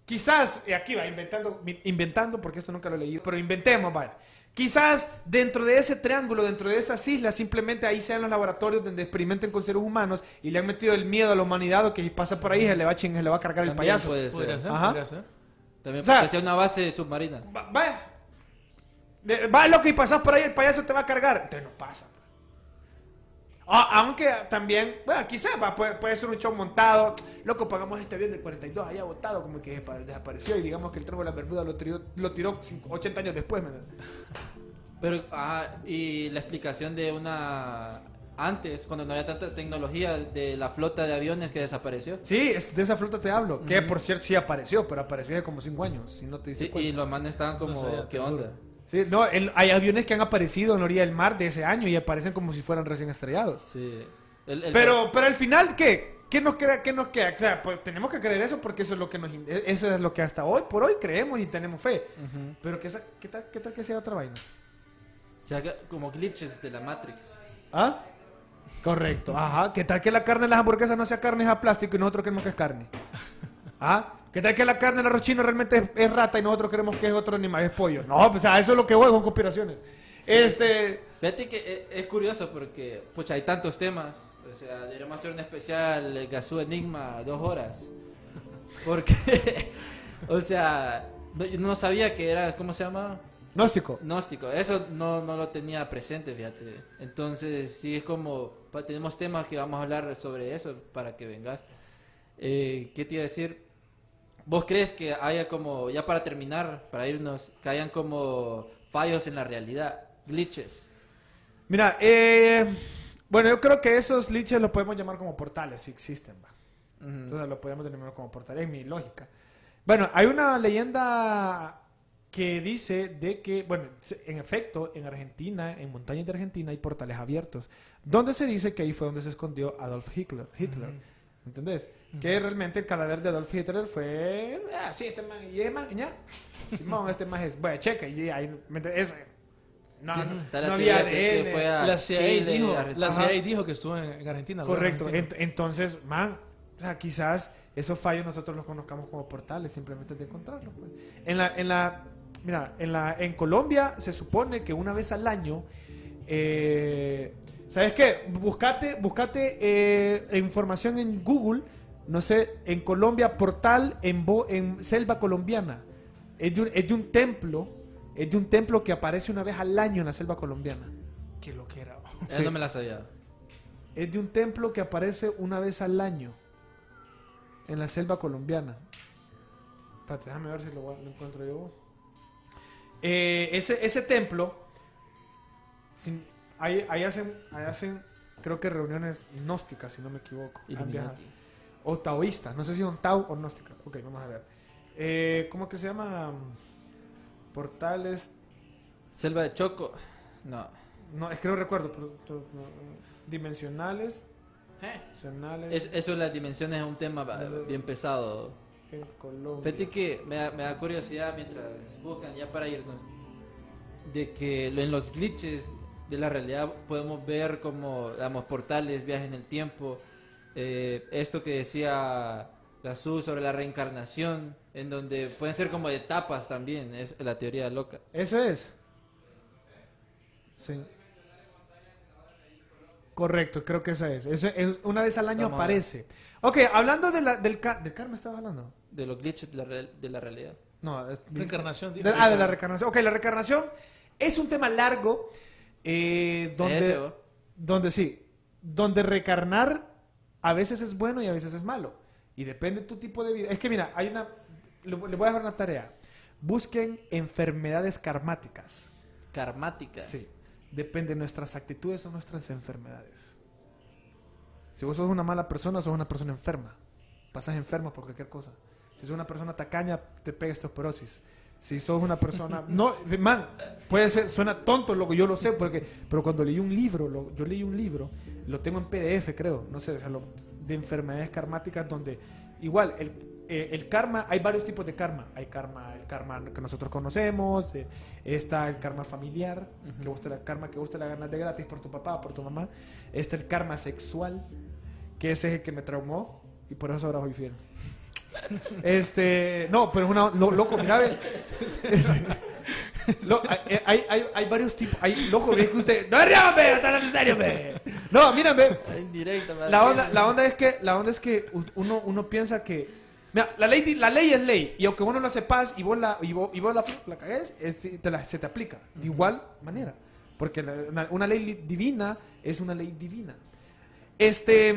Quizás, y aquí va, inventando, inventando, porque esto nunca lo he leído, pero inventemos, vaya. Quizás dentro de ese triángulo, dentro de esas islas, simplemente ahí sean los laboratorios donde experimenten con seres humanos y le han metido el miedo a la humanidad o que si pasa por ahí se le va a, ching- se le va a cargar el También payaso. puede Podría ser. Ajá. podría ser. También O sea- puede ser una base submarina. Va, vaya. Eh, Va lo que pasas por ahí, el payaso te va a cargar. Entonces no pasa. Ah, aunque también, bueno, quizás va, puede, puede ser un show montado. Loco, pagamos este avión del 42 allá botado, como que desapareció. Y digamos que el tronco de la Bermuda lo tiró, lo tiró cinco- 80 años después. ¿me? Pero, ajá, y la explicación de una... Antes, cuando no había tanta tecnología, de la flota de aviones que desapareció. Sí, es de esa flota te hablo. Que por cierto sí apareció, pero apareció hace como 5 años. Si no te Sí, y los manes estaban como, No sabía, ¿qué onda? Sí, no, el- hay aviones que han aparecido en la orilla del mar de ese año y aparecen como si fueran recién estrellados. Sí. El- el- Pero, pero al final, ¿qué? ¿Qué nos queda? ¿Qué nos queda? O sea, pues tenemos que creer eso porque eso es lo que nos in- eso es lo que hasta hoy por hoy creemos y tenemos fe. Pero ¿qué, tal, qué tal que sea otra vaina? O sea, como glitches de la Matrix. ¿Ah? Correcto. Ajá. ¿Qué tal que la carne de las hamburguesas no sea carne, es a plástico y nosotros creemos que es carne? ¿Ah? ¿Qué tal que la carne del arroz chino realmente es, es rata y nosotros creemos que es otro animal, es pollo? No, o sea, eso es lo que voy, son conspiraciones. Este, Fíjate que e- es, curioso porque, pucha, hay tantos temas. O sea, deberíamos hacer un especial eh, Gazú Enigma, dos horas. Porque, o sea, no, yo no sabía que era, ¿cómo se llama? gnóstico. Gnóstico. Eso no, no lo tenía presente, fíjate. Entonces, sí es como, tenemos temas que vamos a hablar sobre eso para que vengas. Eh, ¿Qué te iba a decir? ¿Vos crees que haya como, ya para terminar, para irnos, que hayan como fallos en la realidad, glitches? Mira, eh, bueno, yo creo que esos liches los podemos llamar como portales, si existen, va. Ujú. Entonces lo podemos denominar como portales, es mi lógica. Bueno, hay una leyenda que dice de que, bueno, en efecto, en Argentina, en montañas de Argentina hay portales abiertos, donde se dice que ahí fue donde se escondió Adolf Hitler. Hitler ¿Entendés? Que realmente el cadáver de Adolf Hitler fue, ah, sí, este man, y man, ya. Simón, este man es, bueno, cheque, y ahí. Ese- no, Sí, no, no había teoría que- que ADN. fue a La CIA, Chile, dijo, la Ajá. CIA dijo que estuvo en, en Argentina. Correcto. Ent- entonces, man, o sea, quizás esos fallos nosotros los conozcamos como portales, simplemente de encontrarlos. pues. En la, en la, mira, en la, en Colombia se supone que una vez al año, eh, ¿sabes qué? Buscate, buscate eh, información en Google, no sé, en Colombia, portal en, bo- en selva colombiana. Es de, un, es de un templo, es de un templo que aparece una vez al año en la selva colombiana. Qué lo que era. Sí. no me la sabía. Es de un templo que aparece una vez al año en la selva colombiana. Espérate, déjame ver si lo, encuentro yo. Eh, ese, ese templo, sin- ahí, ahí hacen, ahí hacen, creo que reuniones gnósticas, si no me equivoco. O taoístas, no sé si son tao o gnósticas. Ok, vamos a ver. Eh, ¿Cómo que se llama? Portales. Selva de Choco. No. No, es que no recuerdo. pero- pero- dimensionales. dimensionales Es- eso de las dimensiones es un tema bien pesado. en Colombia. Fíjate que me da, me da curiosidad mientras buscan ya para irnos. De que en los glitches de la realidad podemos ver como, digamos, portales, viajes en el tiempo. eh, esto que decía Gazú sobre la reencarnación, en donde pueden ser como etapas también, es la teoría loca. Eso es. Sí. Correcto, creo que esa es. Eso es- una vez al año Vamos aparece. Ok, hablando de la, del, car del karma, ¿estabas hablando? De los glitches de la, de la realidad. No, es- Reencarnación, dijo. De- ah, de la reencarnación. Ok, la reencarnación es un tema largo eh, donde, Ese, ¿o? donde sí, donde recarnar a veces es bueno y a veces es malo. Y depende tu tipo de vida. Es que mira, hay una, le le voy a dejar una tarea. Busquen enfermedades karmáticas. Karmáticas. Sí. Depende de nuestras actitudes o nuestras enfermedades. Si vos sos una mala persona, sos una persona enferma. Pasas enfermo por cualquier cosa. Si sos una persona tacaña, te pega osteoporosis. Si sos una persona... No, man, puede ser, suena tonto lo que yo lo sé, porque, pero cuando leí un libro, lo- yo leí un libro, lo tengo en PDF, creo, no sé, o sea, lo- de enfermedades karmáticas donde, igual, el, eh, el karma, hay varios tipos de karma. Hay karma, el karma que nosotros conocemos, eh, está el karma familiar, que vos te la, karma que vos te la ganas de gratis por tu papá, por tu mamá. Está el karma sexual, que ese es el que me traumó y por eso ahora soy fiel. Este, no, pero es una lo- loco, mira, ve. Lo- hay, hay, hay, varios tipos, hay loco, ve que usted, no ríame, está en serio, ve. No, mírame, la onda, la onda es que, la onda es que uno, uno piensa que, mira, la ley, la ley es ley y aunque vos no la sepas y vos la, y vos, y vos la, la cagues, es- te la- se te aplica de igual manera, porque la- una, una ley divina es una ley divina. Este,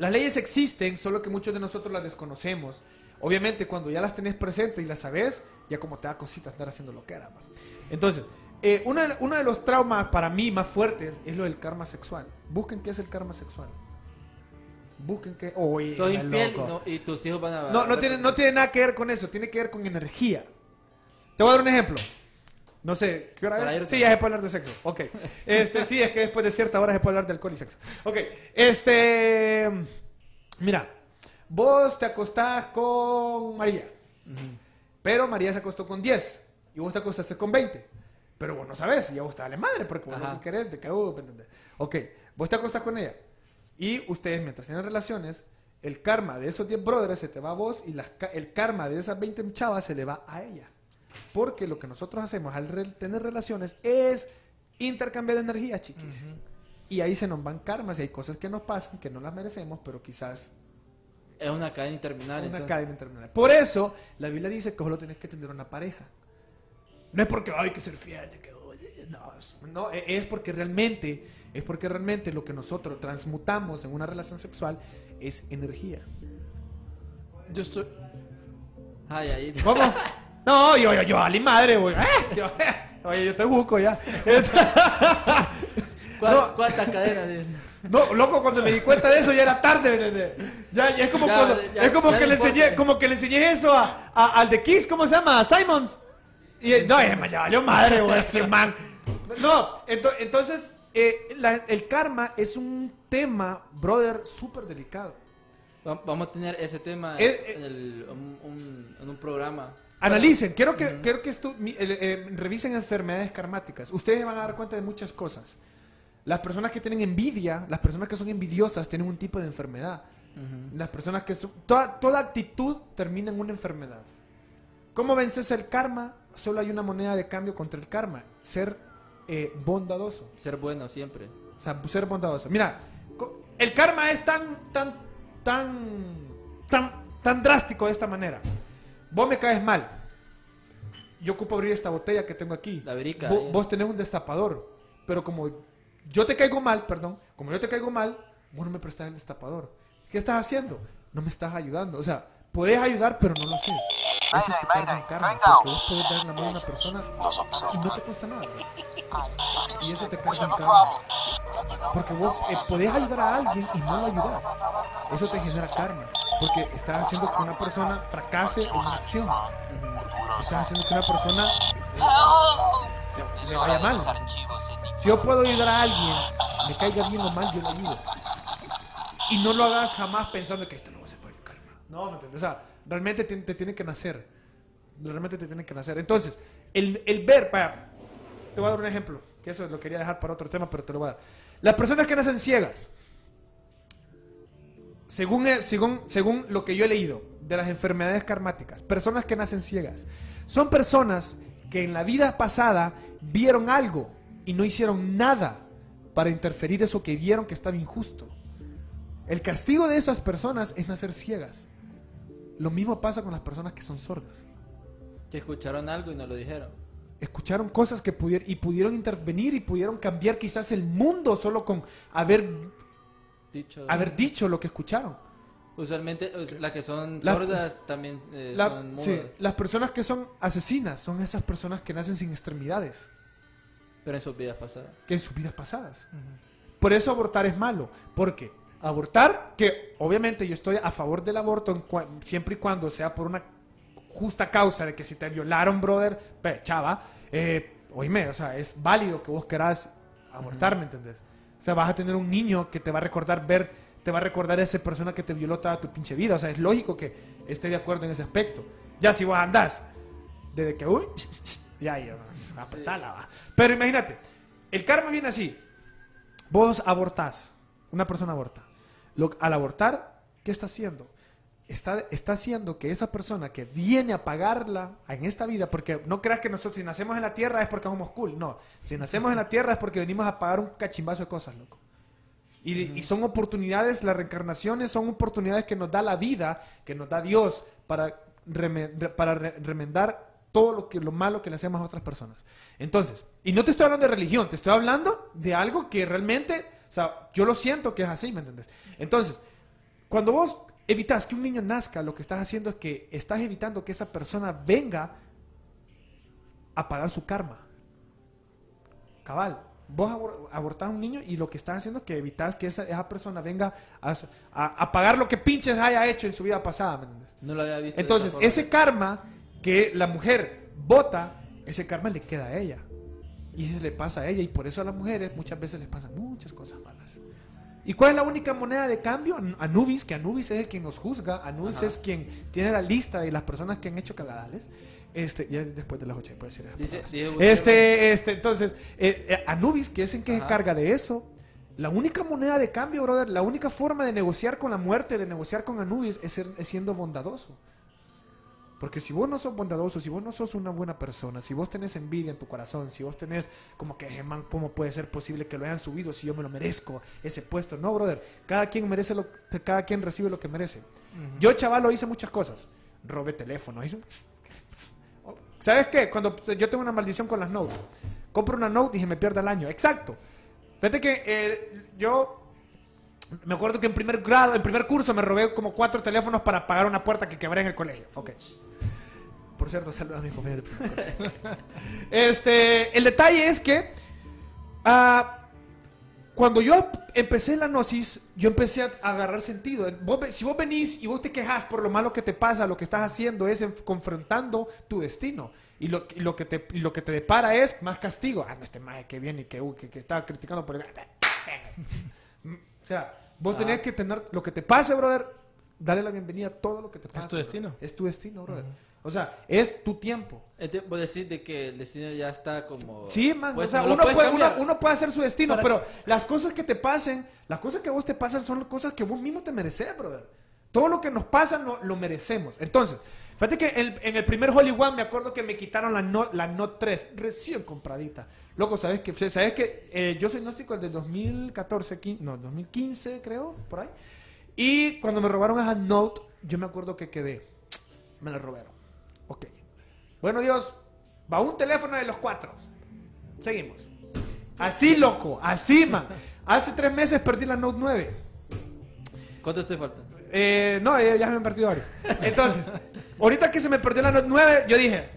las leyes existen, solo que muchos de nosotros las desconocemos. Obviamente, cuando ya las tenés presentes y las sabes, ya como te da cositas andar haciendo lo que era. man. Entonces, eh, uno, de, uno de los traumas para mí más fuertes es lo del karma sexual. Busquen qué es el karma sexual. Busquen qué. Oye, Soy el infiel no- y tus hijos van a... No, no tiene, no tiene nada que ver con eso, tiene que ver con energía. Te voy a dar un ejemplo. No sé, ¿qué hora Para es? Sí, ya se puede hablar de sexo. Ok. Este, sí, es que después de cierta hora se puede hablar de alcohol y sexo. Ok. Este. Mira, vos te acostás con María. Pero María se acostó con 10 y vos te acostaste con 20. Pero vos no sabes, y ya vos te vale madre, porque vos Ajá. que querés, te cagó, ¿me entendés? Ok, vos te acostás con ella. Y ustedes, mientras tienen relaciones, el karma de esos 10 brothers se te va a vos y las el karma de esas 20 chavas se le va a ella. Porque lo que nosotros hacemos al re- tener relaciones es intercambiar energía, chiquis. Y ahí se nos van karmas y hay cosas que nos pasan que no las merecemos, pero quizás Es una cadena interminable. una entonces. cadena interminable. Por eso, la Biblia dice que solo tienes que tener una pareja. No es porque hay que ser fiel, que, no, es- no, e- es porque realmente, es porque realmente lo que nosotros transmutamos en una relación sexual es energía. Yo estoy. Ay, ay. ¿Cómo? No, yo, yo, yo, a mi madre, güey. Eh, yo- Oye, yo te busco ya. ¿Cuál- No. ¿Cuántas cadenas? de- No, loco, cuando me di cuenta de eso ya era tarde. Ya, ya es como Ya, cuando, ya, es como que le importa. enseñé, como que le enseñé eso a, a- al de Kiss, ¿cómo se llama? A Simons. Y eh, no, ya, valió madre, güey, ese man. No, ento- entonces, eh, la- el karma es un tema, brother, súper delicado. Va- Vamos a tener ese tema Eh, eh. en, el- un, un- en un programa. Analicen, quiero que, quiero que esto, mi- eh, eh, revisen enfermedades karmáticas. Ustedes van a dar cuenta de muchas cosas. Las personas que tienen envidia, las personas que son envidiosas tienen un tipo de enfermedad. Las personas que son, toda, toda actitud termina en una enfermedad. ¿Cómo vences el karma? Solo hay una moneda de cambio contra el karma. Ser eh, bondadoso. Ser bueno siempre. O sea, ser bondadoso. Mira, el karma es tan, tan, tan, tan, tan drástico de esta manera. Vos me caes mal. Yo ocupo abrir esta botella que tengo aquí. La verica, Vo- eh. vos tenés un destapador. Pero como yo te caigo mal, perdón, como yo te caigo mal, vos no me prestás el destapador. ¿Qué estás haciendo? No me estás ayudando. O sea, podés ayudar, pero no lo haces. Eso es mayday, el karma. Porque vos podés dar la mano a una persona y no te cuesta nada. Y eso te carga a karma. Porque vos eh, podés ayudar a alguien y no lo ayudas. Eso te genera karma. Porque estás haciendo que una persona fracase en una acción. Estás haciendo que una persona eh, se, le hora vaya mal. Si yo puedo ayudar a alguien, me caiga bien o mal, yo lo ayudo. Y no lo hagas jamás pensando que esto lo No, ¿me entiendes? O sea, realmente te, te tiene que nacer. Realmente te tiene que nacer. Entonces, el, el ver, te voy a dar un ejemplo, que eso lo quería dejar para otro tema, pero te lo voy a dar. Las personas que nacen ciegas, según, según, según lo que yo he leído de las enfermedades karmáticas, personas que nacen ciegas, son personas que en la vida pasada vieron algo y no hicieron nada para interferir eso que vieron que estaba injusto. El castigo de esas personas es nacer ciegas. Lo mismo pasa con las personas que son sordas. Que escucharon algo y no lo dijeron. Escucharon cosas que pudieron y pudieron intervenir y pudieron cambiar quizás el mundo solo con haber, Dicho. haber dicho lo que escucharon. Usualmente us- las que son sordas también eh, La- son mudas. sí, las personas que son asesinas son esas personas que nacen sin extremidades, Pero en sus vidas pasadas. que en sus vidas pasadas. Por eso abortar es malo, porque abortar, que obviamente yo estoy a favor del aborto siempre y cuando sea por una justa causa de que si te violaron, brother, pe, chava, eh, oíme, o sea, es válido que vos querás abortar, ¿me entendés? O sea, vas a tener un niño que te va a recordar ver, te va a recordar a esa persona que te violó toda tu pinche vida. O sea, es lógico que esté de acuerdo en ese aspecto. Ya si vos andás, desde que, uy, ya, ya, apretala, va. Pero imagínate, el karma viene así. Vos abortás, una persona aborta. Lo- al abortar, ¿qué está haciendo? Está, está haciendo que esa persona que viene a pagarla en esta vida, porque no creas que nosotros si nacemos en la tierra es porque somos cool, no. Si nacemos en la tierra es porque venimos a pagar un cachimbazo de cosas, loco. Y, y son oportunidades, las reencarnaciones son oportunidades que nos da la vida, que nos da Dios para, reme- re- para re- remendar todo lo, que, lo malo que le hacemos a otras personas. Entonces, y no te estoy hablando de religión, te estoy hablando de algo que realmente, o sea, yo lo siento que es así, ¿me entiendes? Entonces, cuando vos evitas que un niño nazca, lo que estás haciendo es que estás evitando que esa persona venga a pagar su karma. Cabal, vos abor- abortás a un niño y lo que estás haciendo es que evitas que esa, esa persona venga a, a- a pagar lo que pinches haya hecho en su vida pasada. ¿me entiendes? No lo había visto. Entonces, ese karma que la mujer vota, ese karma le queda a ella. Y se le pasa a ella. Y por eso a las mujeres muchas veces les pasan muchas cosas malas. ¿Y cuál es la única moneda de cambio? An- Anubis, que Anubis es el quien nos juzga. Anubis Ajá. es quien tiene la lista de las personas que han hecho cagadales. Este, ya después de las 8 puede ser. Este, este, entonces, eh, eh, Anubis, que es en que se Ajá. carga de eso, la única moneda de cambio, brother, la única forma de negociar con la muerte, de negociar con Anubis, es, ser- es siendo bondadoso. Porque si vos no sos bondadoso, si vos no sos una buena persona, si vos tenés envidia en tu corazón, si vos tenés como que, "Eh, man, ¿cómo puede ser posible que lo hayan subido si yo me lo merezco, ese puesto? No, brother, cada quien merece lo, cada quien recibe lo que merece. Yo, chaval, hice muchas cosas. Robé teléfonos, hice... ¿Sabes qué? Cuando yo tengo una maldición con las Note, compro una Note y se me pierde el año. Exacto. Fíjate que eh, yo me acuerdo que en primer grado, en primer curso me robé como cuatro teléfonos para pagar una puerta que quebré en el colegio. Ok. Por cierto, saludos a mis compañeros de. Este, el detalle es que ah, cuando yo empecé la gnosis, yo empecé a agarrar sentido. Vos si vos venís y vos te quejas por lo malo que te pasa, lo que estás haciendo es confrontando tu destino. Y lo, y lo que te, y lo que te depara es más castigo. Ah, no, este maje que viene y que, uh, que, que estaba criticando por el... O sea, vos tenés que tener lo que te pase, brother. Dale la bienvenida a todo lo que te pasa. tu brother. destino. Es tu destino, brother. O sea, es tu tiempo. Vos decís de que el destino ya está como... Sí, man. Pues, o sea, no uno puede, uno, puede hacer su destino, Para- pero las cosas que te pasen, las cosas que vos te pasan son cosas que vos mismo te mereces, brother. Todo lo que nos pasa no, lo merecemos. Entonces, fíjate que en el primer Hollywood me acuerdo que me quitaron la Note, la Note 3, recién compradita. Loco, ¿sabes que ¿Sabes que eh, yo soy gnóstico desde 2014, quin- no, 2015 creo, por ahí. Y cuando me robaron esa Note, yo me acuerdo que quedé. Me la robaron. Ok. Bueno, Dios, va un teléfono de los cuatro. Seguimos. Así, loco, así, man. Hace tres meses perdí la Note 9. ¿Cuánto estoy faltando? Eh, no, eh, ya me han perdido varios. Entonces, ahorita que se me perdió la Note 9, yo dije,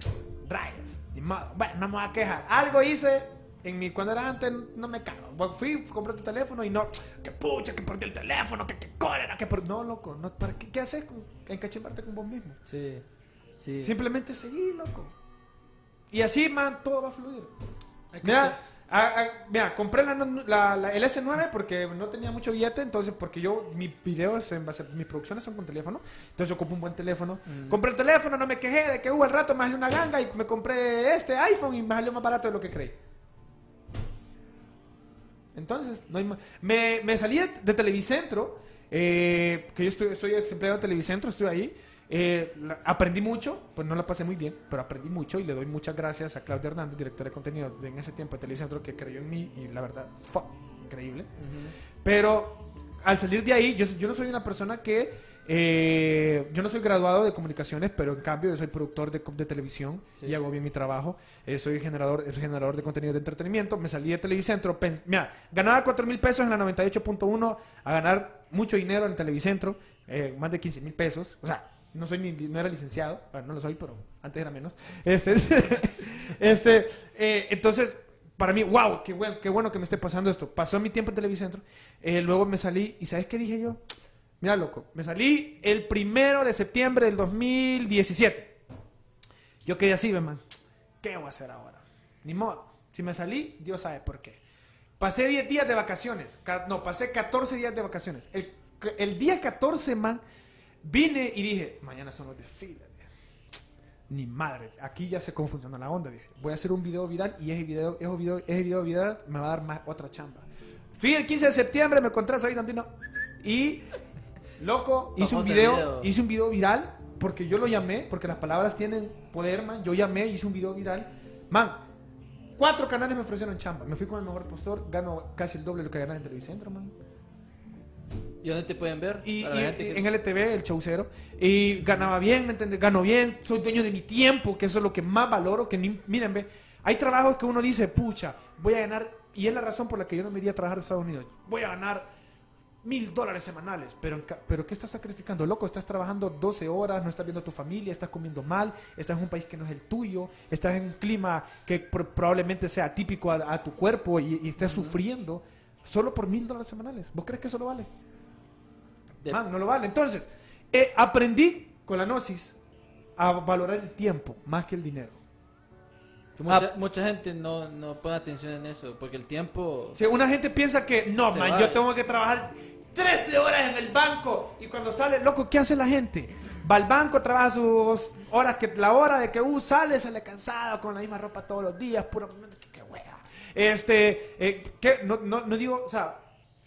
rayos. Bueno, no me voy a quejar. Algo hice en mi, cuando era antes, no me cago. Bueno, Fui, compré tu teléfono y no, que pucha, que perdí el teléfono, que, que cólera, que por... No, loco, no, ¿para qué, qué haces con, encachimbarte con vos mismo? Sí. Sí. Simplemente seguí, loco. Y así, man, todo va a fluir. Mira, a- a- mira, compré la, no- la- la- el S9 porque no tenía mucho billete, entonces porque yo, mis videos, en base- mis producciones son con teléfono, entonces ocupo un buen teléfono. Compré el teléfono, no me quejé de que hubo al rato me salió una ganga y me compré este iPhone y me salió más barato de lo que creí. Entonces, no hay ma- me, me salí de, de Televicentro, eh, que yo estoy, soy ex empleado de Televicentro, estuve ahí. Eh, aprendí mucho, pues no la pasé muy bien, pero aprendí mucho y le doy muchas gracias a Claudia Hernández, directora de contenido de en ese tiempo de Televicentro, que creyó en mí y la verdad, fuck, increíble. Pero al salir de ahí, yo, yo no soy una persona que... eh, yo no soy graduado de comunicaciones, pero en cambio yo soy productor de, de televisión Sí. y hago bien mi trabajo. Eh, soy generador, generador de contenido de entretenimiento. Me salí de Televicentro. Mira, ganaba 4 mil pesos en la 98.1 a ganar mucho dinero en Televicentro, eh, más de 15 mil pesos. O sea, no soy ni, no era licenciado, bueno, no lo soy, pero antes era menos. Este, este, eh, entonces, para mí, wow, qué bueno, que me esté pasando esto. Pasó mi tiempo en Televicentro, eh, luego me salí, y ¿sabes qué dije yo? Mira, loco, me salí el primero de septiembre del 2017. Yo quedé así, man. ¿Qué voy a hacer ahora? Ni modo. Si me salí, Dios sabe por qué. Pasé 10 días de vacaciones. Ca- No, pasé 14 días de vacaciones. El, el día 14, man, vine y dije, mañana son los desfiles. Ni madre, aquí ya sé cómo funciona la onda. Dije, voy a hacer un video viral y ese video, ese video, ese video viral me va a dar más, otra chamba. Fui el 15 de septiembre, me encontré a Said Andino y, loco, hice un video, video. hice un video viral porque yo lo llamé, porque las palabras tienen poder, man. Yo llamé, hice un video viral. Man, cuatro canales me ofrecieron chamba. Me fui con el mejor postor, gano casi el doble de lo que ganas en Televicentro, man. ¿Y dónde te pueden ver? Y, y- que- en LTV, el showcero. Y ganaba bien, ¿me entiendes? Gano bien, soy dueño de mi tiempo, que eso es lo que más valoro. Que ni- miren, ve, hay trabajos que uno dice, pucha, voy a ganar, y es la razón por la que yo no me iría a trabajar a Estados Unidos. Voy a ganar mil dólares semanales, pero, pero ¿qué estás sacrificando? Loco, estás trabajando 12 horas, no estás viendo a tu familia, estás comiendo mal, estás en un país que no es el tuyo, estás en un clima que pro- probablemente sea típico a, a tu cuerpo y, y estés sufriendo solo por mil dólares semanales. ¿Vos crees que eso lo vale? Man, no lo vale. Entonces, eh, aprendí con la gnosis a valorar el tiempo más que el dinero. que mucha, Ah. mucha gente no, no pone atención en eso, porque el tiempo... Si una gente piensa que no, man, va. yo tengo que trabajar 13 horas en el banco y cuando sale, loco, ¿qué hace la gente? Va al banco, trabaja sus horas, que la hora de que uh, sale, sale cansado con la misma ropa todos los días, pura qué, qué wea. Este, eh, ¿qué? No, no, no digo, o sea,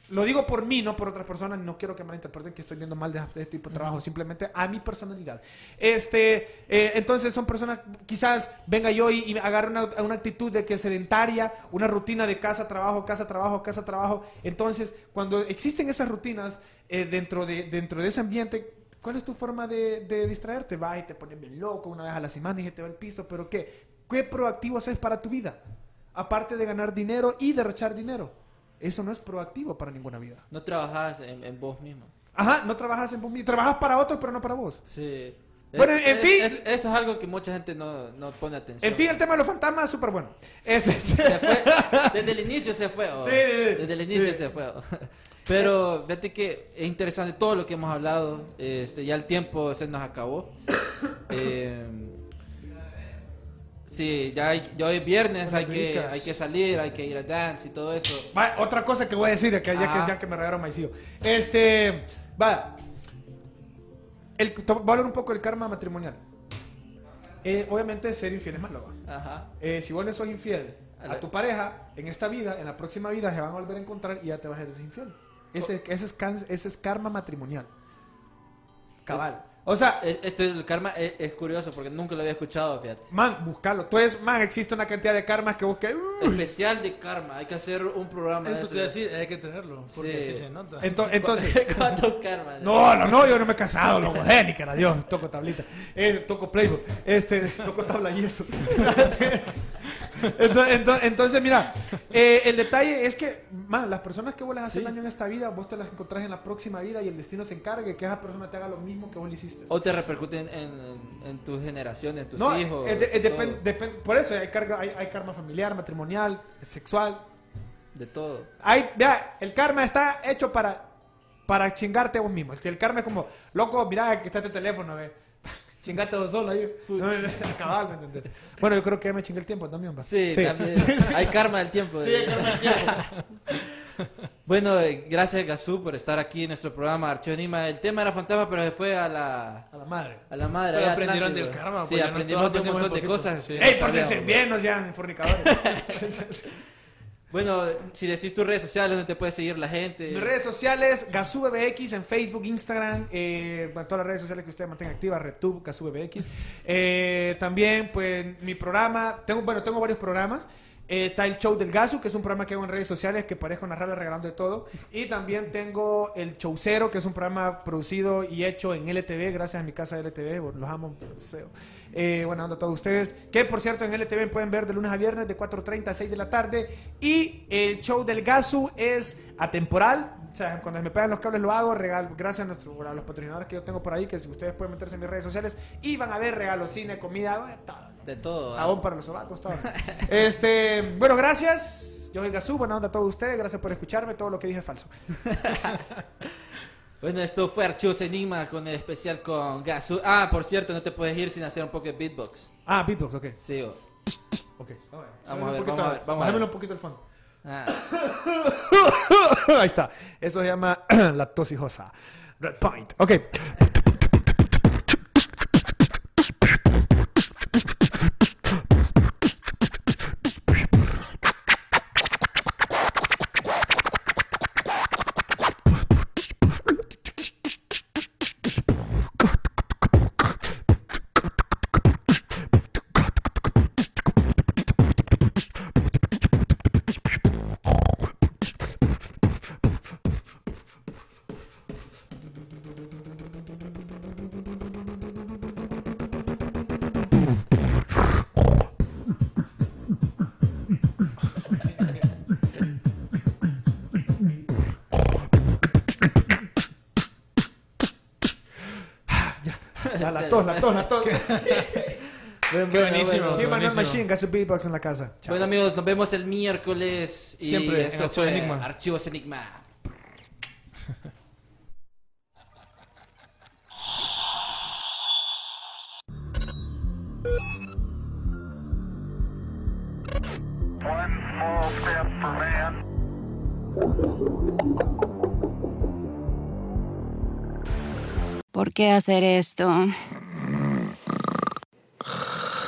lo digo por mí, no por otras personas, no quiero que malinterpreten que estoy viendo mal de este tipo de trabajo, simplemente a mi personalidad. Este, eh, entonces son personas, quizás venga yo y, y me agarre una, una actitud de que sedentaria, una rutina de casa, trabajo, casa, trabajo, casa, trabajo. Entonces, cuando existen esas rutinas eh, dentro, de, dentro de ese ambiente, ¿cuál es tu forma de, de distraerte? Vas y te pones bien loco una vez a la semana y se te va el pisto, pero ¿qué? ¿Qué proactivo haces para tu vida? Aparte de ganar dinero y derrochar dinero. Eso no es proactivo para ninguna vida. No trabajas en, en vos mismo. Ajá, no trabajas en vos mismo. Trabajas para otros, pero no para vos. Sí. Bueno, Es- en fin. es- eso es algo que mucha gente no, no pone atención. En fin, el tema de los fantasmas es súper bueno. Es- Se fue- desde el inicio se fue. oh. Sí. Desde el inicio Sí. se fue. oh. Pero fíjate que es interesante todo lo que hemos hablado. Este, ya el tiempo se nos acabó. Eh, sí, ya, hay, ya hoy es viernes, hay que, hay que salir, hay que ir a dance y todo eso. Va, otra cosa que voy a decir, que ya, que ya que me regalaron maicillo. Este, va. El, voy a hablar un poco del karma matrimonial. Eh, obviamente, ser infiel es malo. Ajá. Eh, si vos le sos infiel A tu pareja, en esta vida, en la próxima vida, se van a volver a encontrar y ya te vas a ser infiel. Ese, ese, es, ese es karma matrimonial. Cabal. O sea, Es- Este el karma es, es curioso porque nunca lo había escuchado, fíjate. man, buscarlo. Tú es, man, existe una cantidad de karmas que busque. Especial de karma, hay que hacer un programa de Eso eso. te iba a decir, hay que tenerlo, porque Sí. así se nota. Ento- entonces, ¿Cuántos karmas? No, no, no, yo no me he casado, loco. Eh, ni que era Dios. Toco tablita. Eh, toco playbook. Este, toco tabla y eso. Entonces, ento- entonces, mira, eh, el detalle es que, man, las personas que vos les haces Sí. daño en esta vida, vos te las encontrás en la próxima vida y el destino se encargue que esa persona te haga lo mismo que vos le hiciste. O te repercuten en, en, en tus generaciones, en tus no, hijos. eh, de- eh, por eso hay, carga, hay, hay karma familiar, matrimonial, sexual. de todo. Hay, vea, el karma está hecho para, para chingarte a vos mismo. Que el karma es como, loco, mira, aquí está este teléfono, ve. Chingate vos solo ahí. No, cabal, ¿me entendés? Bueno, yo creo que ya me chingué el tiempo también, va. Sí, también. Hay karma del tiempo. Sí, hay karma del tiempo. Bueno, eh, gracias Gazú por estar aquí en nuestro programa Archivo Anima. El tema era fantasma, pero se fue a la, A la madre. a la madre. Pero aprendieron Atlántico. del karma, Sí, pues, ya no aprendimos todos de un montón de poquito. cosas. Sí. ¡Ey, no pórtense bien! No sean fornicadores. Bueno, si decís tus redes sociales donde te puede seguir la gente. Mis redes sociales, GazúBBX en Facebook, Instagram, eh, todas las redes sociales que ustedes mantengan activas, RedTube, GazúBBX. Eh, también, pues, mi programa, tengo, bueno, tengo varios programas. Eh, está el show del Gasu, que es un programa que hago en redes sociales que parezco narrarle regalando de todo. Y también tengo el Show Cero, que es un programa producido y hecho en LTV, gracias a mi casa de LTV. bueno, los amo. Eh, buena onda a todos ustedes. Que por cierto en LTV pueden ver de lunes a viernes de 4.30 a 6 de la tarde. Y el show del Gasu es atemporal. O sea, cuando me pegan los cables lo hago, regalo, gracias a, nuestro- a los patrocinadores que yo tengo por ahí, que si ustedes pueden meterse en mis redes sociales y van a ver regalos, cine, comida, eh, todo. De todo. ¿ah? Aún para los sobacos, todo. este, bueno, gracias. Yo soy Gazú, buena onda a todos ustedes. Gracias por escucharme. Todo lo que dije es falso. Bueno, esto fue Archivos Enigma con el especial con Gasu. Ah, por cierto, no te puedes ir sin hacer un poco de beatbox. Ah, beatbox, ok. Sí, o- Ok. Vamos a ver, poquito- vamos a ver, vamos a ver. bájamelo un poquito el fondo. ah. Ahí está. Eso se llama la tosijosa. Red Point. Ok. Que hace beatbox en la casa. Chao. Bueno amigos, nos vemos el miércoles. Y Siempre en esto Archivos fue Enigma. Archivos Enigma. One small step for man. ¿Por qué hacer esto?